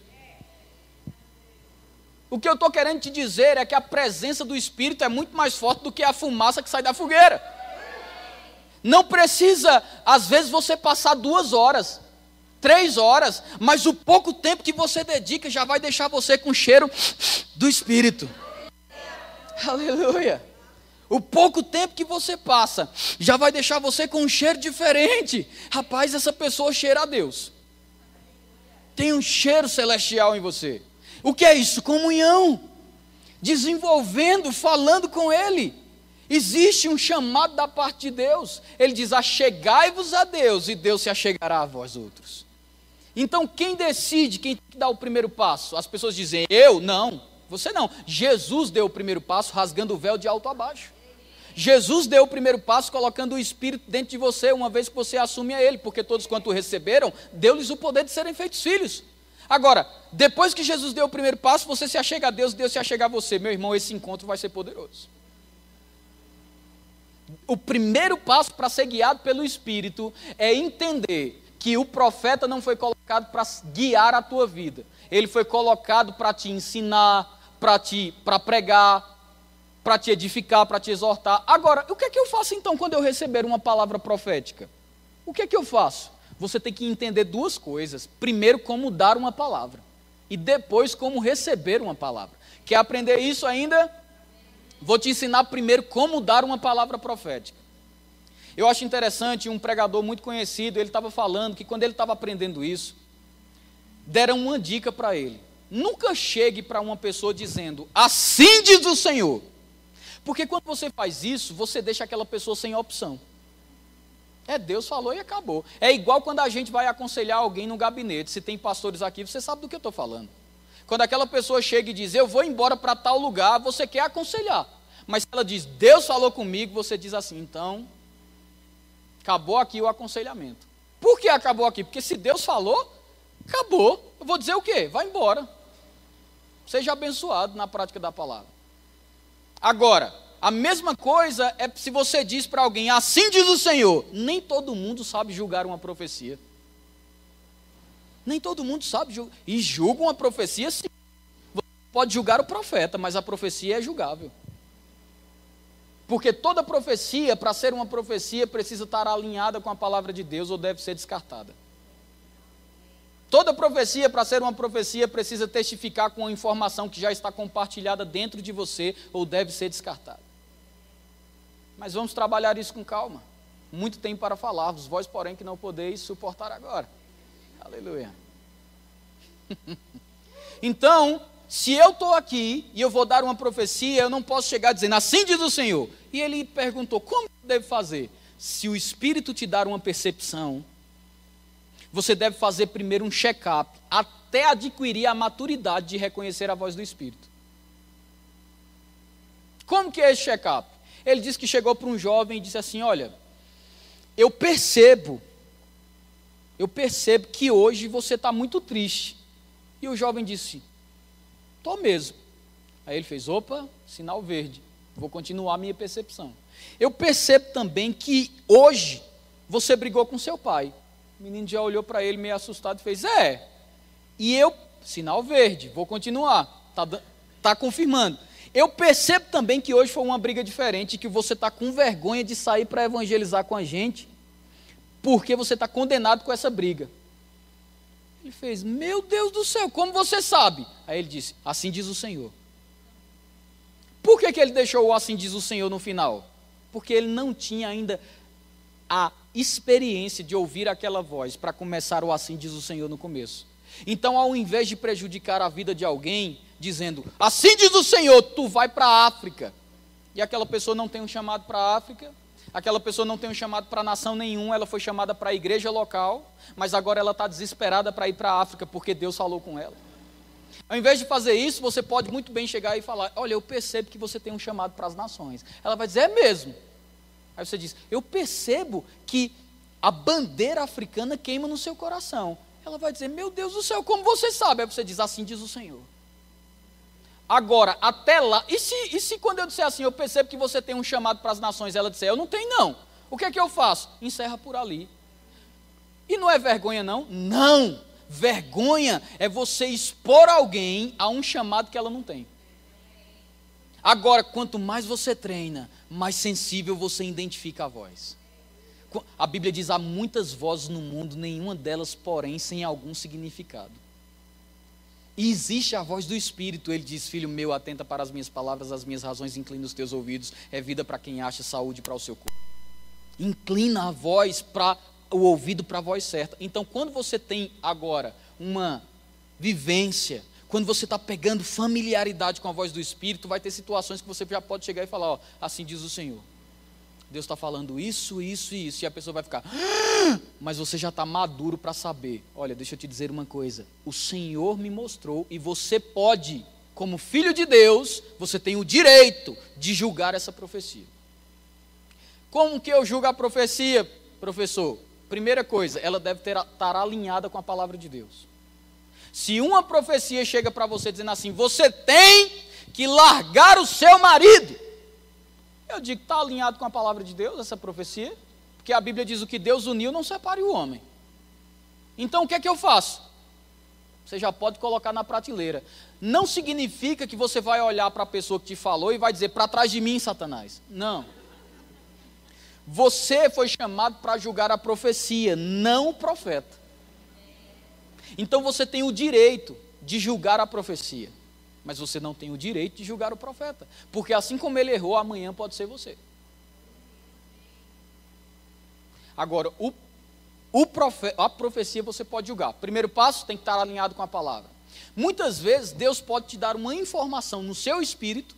O que eu estou querendo te dizer é que a presença do Espírito é muito mais forte do que a fumaça que sai da fogueira. Não precisa, às vezes, você passar duas horas três horas, mas o pouco tempo que você dedica já vai deixar você com cheiro do Espírito. Aleluia. O pouco tempo que você passa já vai deixar você com um cheiro diferente. Rapaz, essa pessoa cheira a Deus. Tem um cheiro celestial em você. O que é isso? Comunhão. Desenvolvendo, falando com Ele. Existe um chamado da parte de Deus. Ele diz: Achegai-vos a Deus, e Deus se achegará a vós outros. Então, quem decide, quem dá o primeiro passo? As pessoas dizem, eu? Não, você não. Jesus deu o primeiro passo rasgando o véu de alto a baixo. Jesus deu o primeiro passo colocando o Espírito dentro de você, uma vez que você assume a Ele, porque todos quanto receberam, deu-lhes o poder de serem feitos filhos. Agora, depois que Jesus deu o primeiro passo, você se achega a Deus, Deus se achega a você. Meu irmão, esse encontro vai ser poderoso. O primeiro passo para ser guiado pelo Espírito é entender que o profeta não foi colocado para guiar a tua vida. Ele foi colocado para te ensinar, para te para pregar, para te edificar, para te exortar. Agora, o que é que eu faço então quando eu receber uma palavra profética? O que é que eu faço? Você tem que entender duas coisas. Primeiro, como dar uma palavra. E depois, como receber uma palavra. Quer aprender isso ainda? Vou te ensinar primeiro como dar uma palavra profética. Eu acho interessante, um pregador muito conhecido, ele estava falando que quando ele estava aprendendo isso, deram uma dica para ele. Nunca chegue para uma pessoa dizendo, assim diz o Senhor. Porque quando você faz isso, você deixa aquela pessoa sem opção. É, Deus falou e acabou. É igual quando a gente vai aconselhar alguém no gabinete. Se tem pastores aqui, você sabe do que eu estou falando. Quando aquela pessoa chega e diz, eu vou embora para tal lugar, você quer aconselhar. Mas se ela diz, Deus falou comigo, você diz assim, então Acabou aqui o aconselhamento. Por que acabou aqui? Porque se Deus falou, acabou. Eu vou dizer o quê? Vai embora. Seja abençoado na prática da palavra. Agora, a mesma coisa é se você diz para alguém, assim diz o Senhor. Nem todo mundo sabe julgar uma profecia. Nem todo mundo sabe julgar. E julga uma profecia sim. Você pode julgar o profeta, mas a profecia é julgável. Porque toda profecia, para ser uma profecia, precisa estar alinhada com a palavra de Deus ou deve ser descartada. Toda profecia, para ser uma profecia, precisa testificar com a informação que já está compartilhada dentro de você ou deve ser descartada. Mas vamos trabalhar isso com calma. Muito tem para falar, vós, porém, que não podeis suportar agora. Aleluia. [laughs] então, se eu estou aqui e eu vou dar uma profecia, eu não posso chegar dizendo, assim diz o Senhor. E ele perguntou, como eu devo fazer? Se o Espírito te dar uma percepção, você deve fazer primeiro um check-up, até adquirir a maturidade de reconhecer a voz do Espírito. Como que é esse check-up? Ele disse que chegou para um jovem e disse assim: Olha, eu percebo, eu percebo que hoje você está muito triste. E o jovem disse: Estou mesmo. Aí ele fez: opa, sinal verde, vou continuar a minha percepção. Eu percebo também que hoje você brigou com seu pai. O menino já olhou para ele meio assustado e fez: É. E eu, sinal verde, vou continuar. Está tá confirmando. Eu percebo também que hoje foi uma briga diferente, que você está com vergonha de sair para evangelizar com a gente, porque você está condenado com essa briga. Ele fez: Meu Deus do céu, como você sabe? Aí ele disse: Assim diz o Senhor. Por que, que ele deixou o assim diz o Senhor no final? Porque ele não tinha ainda a experiência de ouvir aquela voz para começar o assim diz o Senhor no começo. Então, ao invés de prejudicar a vida de alguém, dizendo: Assim diz o Senhor, tu vai para a África. E aquela pessoa não tem um chamado para a África, aquela pessoa não tem um chamado para nação nenhum, ela foi chamada para a igreja local, mas agora ela está desesperada para ir para a África porque Deus falou com ela. Ao invés de fazer isso, você pode muito bem chegar e falar: Olha, eu percebo que você tem um chamado para as nações. Ela vai dizer: É mesmo. Aí você diz: Eu percebo que a bandeira africana queima no seu coração. Ela vai dizer: Meu Deus do céu, como você sabe? Aí você diz: Assim diz o Senhor. Agora, até lá, e se, e se quando eu disser assim, eu percebo que você tem um chamado para as nações, ela disser, eu não tenho não. O que é que eu faço? Encerra por ali. E não é vergonha não? Não. Vergonha é você expor alguém a um chamado que ela não tem. Agora, quanto mais você treina, mais sensível você identifica a voz. A Bíblia diz: há muitas vozes no mundo, nenhuma delas, porém, sem algum significado. E existe a voz do Espírito, ele diz: Filho meu, atenta para as minhas palavras, as minhas razões, inclina os teus ouvidos, é vida para quem acha, saúde para o seu corpo. Inclina a voz para o ouvido para a voz certa. Então, quando você tem agora uma vivência, quando você está pegando familiaridade com a voz do Espírito, vai ter situações que você já pode chegar e falar: ó, assim diz o Senhor. Deus está falando isso, isso e isso, e a pessoa vai ficar, ah! mas você já está maduro para saber. Olha, deixa eu te dizer uma coisa: o Senhor me mostrou, e você pode, como filho de Deus, você tem o direito de julgar essa profecia. Como que eu julgo a profecia, professor? Primeira coisa, ela deve ter, estar alinhada com a palavra de Deus. Se uma profecia chega para você dizendo assim, você tem que largar o seu marido, eu digo, está alinhado com a palavra de Deus essa profecia? Porque a Bíblia diz o que Deus uniu, não separe o homem. Então o que é que eu faço? Você já pode colocar na prateleira. Não significa que você vai olhar para a pessoa que te falou e vai dizer, para trás de mim, Satanás. Não. Você foi chamado para julgar a profecia, não o profeta. Então você tem o direito de julgar a profecia mas você não tem o direito de julgar o profeta, porque assim como ele errou, amanhã pode ser você. Agora, o, o profe, a profecia você pode julgar. Primeiro passo, tem que estar alinhado com a palavra. Muitas vezes, Deus pode te dar uma informação no seu espírito,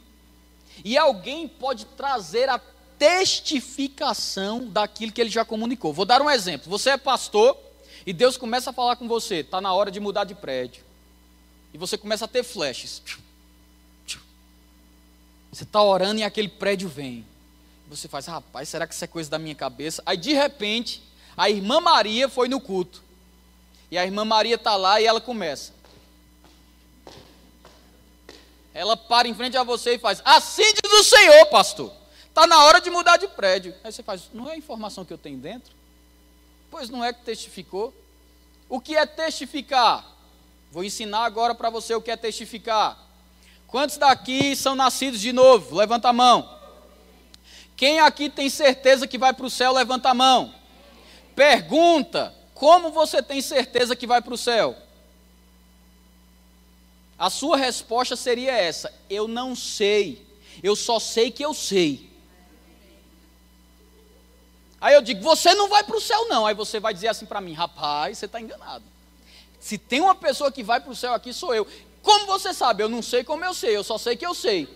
e alguém pode trazer a testificação daquilo que ele já comunicou. Vou dar um exemplo. Você é pastor e Deus começa a falar com você, está na hora de mudar de prédio. E você começa a ter flashes. Você está orando e aquele prédio vem. Você faz, rapaz, será que isso é coisa da minha cabeça? Aí de repente, a irmã Maria foi no culto. E a irmã Maria está lá e ela começa. Ela para em frente a você e faz, assim diz o Senhor, pastor. Está na hora de mudar de prédio. Aí você faz, não é a informação que eu tenho dentro? Pois não é que testificou. O que é testificar? Vou ensinar agora para você o que é testificar. Quantos daqui são nascidos de novo? Levanta a mão. Quem aqui tem certeza que vai para o céu? Levanta a mão. Pergunta: como você tem certeza que vai para o céu? A sua resposta seria essa: eu não sei, eu só sei que eu sei. Aí eu digo: você não vai para o céu, não. Aí você vai dizer assim para mim: rapaz, você está enganado. Se tem uma pessoa que vai para o céu aqui, sou eu. Como você sabe? Eu não sei como eu sei, eu só sei que eu sei.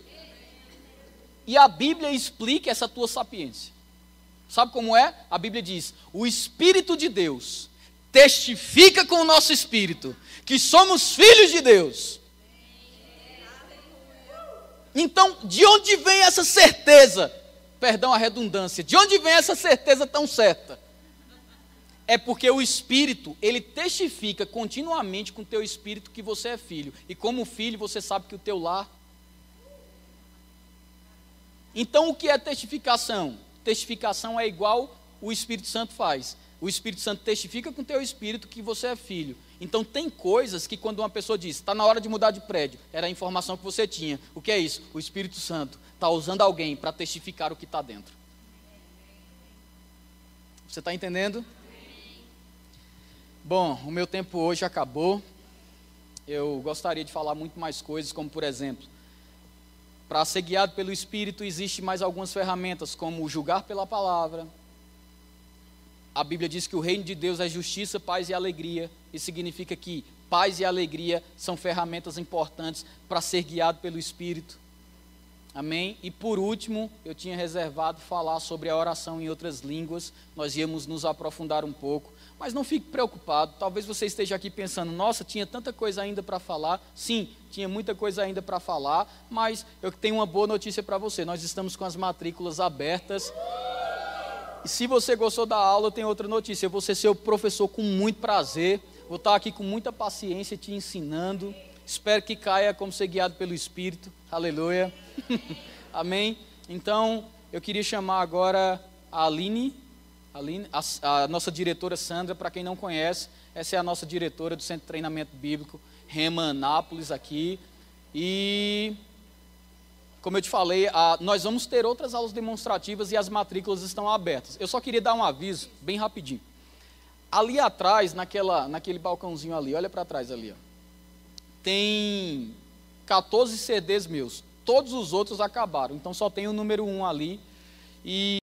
E a Bíblia explica essa tua sapiência. Sabe como é? A Bíblia diz: o Espírito de Deus testifica com o nosso espírito que somos filhos de Deus. Então, de onde vem essa certeza? Perdão a redundância. De onde vem essa certeza tão certa? É porque o Espírito, ele testifica continuamente com o teu espírito que você é filho. E como filho, você sabe que o teu lar. Então, o que é testificação? Testificação é igual o Espírito Santo faz. O Espírito Santo testifica com o teu espírito que você é filho. Então, tem coisas que quando uma pessoa diz, está na hora de mudar de prédio, era a informação que você tinha. O que é isso? O Espírito Santo está usando alguém para testificar o que está dentro. Você está entendendo? Bom, o meu tempo hoje acabou. Eu gostaria de falar muito mais coisas, como por exemplo, para ser guiado pelo Espírito existe mais algumas ferramentas, como julgar pela palavra. A Bíblia diz que o reino de Deus é justiça, paz e alegria. Isso significa que paz e alegria são ferramentas importantes para ser guiado pelo Espírito. Amém? E por último, eu tinha reservado falar sobre a oração em outras línguas. Nós íamos nos aprofundar um pouco. Mas não fique preocupado, talvez você esteja aqui pensando, nossa, tinha tanta coisa ainda para falar. Sim, tinha muita coisa ainda para falar, mas eu tenho uma boa notícia para você. Nós estamos com as matrículas abertas. E se você gostou da aula, eu tenho outra notícia. Eu vou ser seu professor com muito prazer. Vou estar aqui com muita paciência te ensinando. Espero que caia como ser guiado pelo Espírito. Aleluia. [laughs] Amém? Então, eu queria chamar agora a Aline Aline, a, a nossa diretora Sandra, para quem não conhece, essa é a nossa diretora do Centro de Treinamento Bíblico Rema Anápolis aqui. E, como eu te falei, a, nós vamos ter outras aulas demonstrativas e as matrículas estão abertas. Eu só queria dar um aviso, bem rapidinho. Ali atrás, naquela, naquele balcãozinho ali, olha para trás ali, ó, tem 14 CDs meus. Todos os outros acabaram, então só tem o número 1 ali. E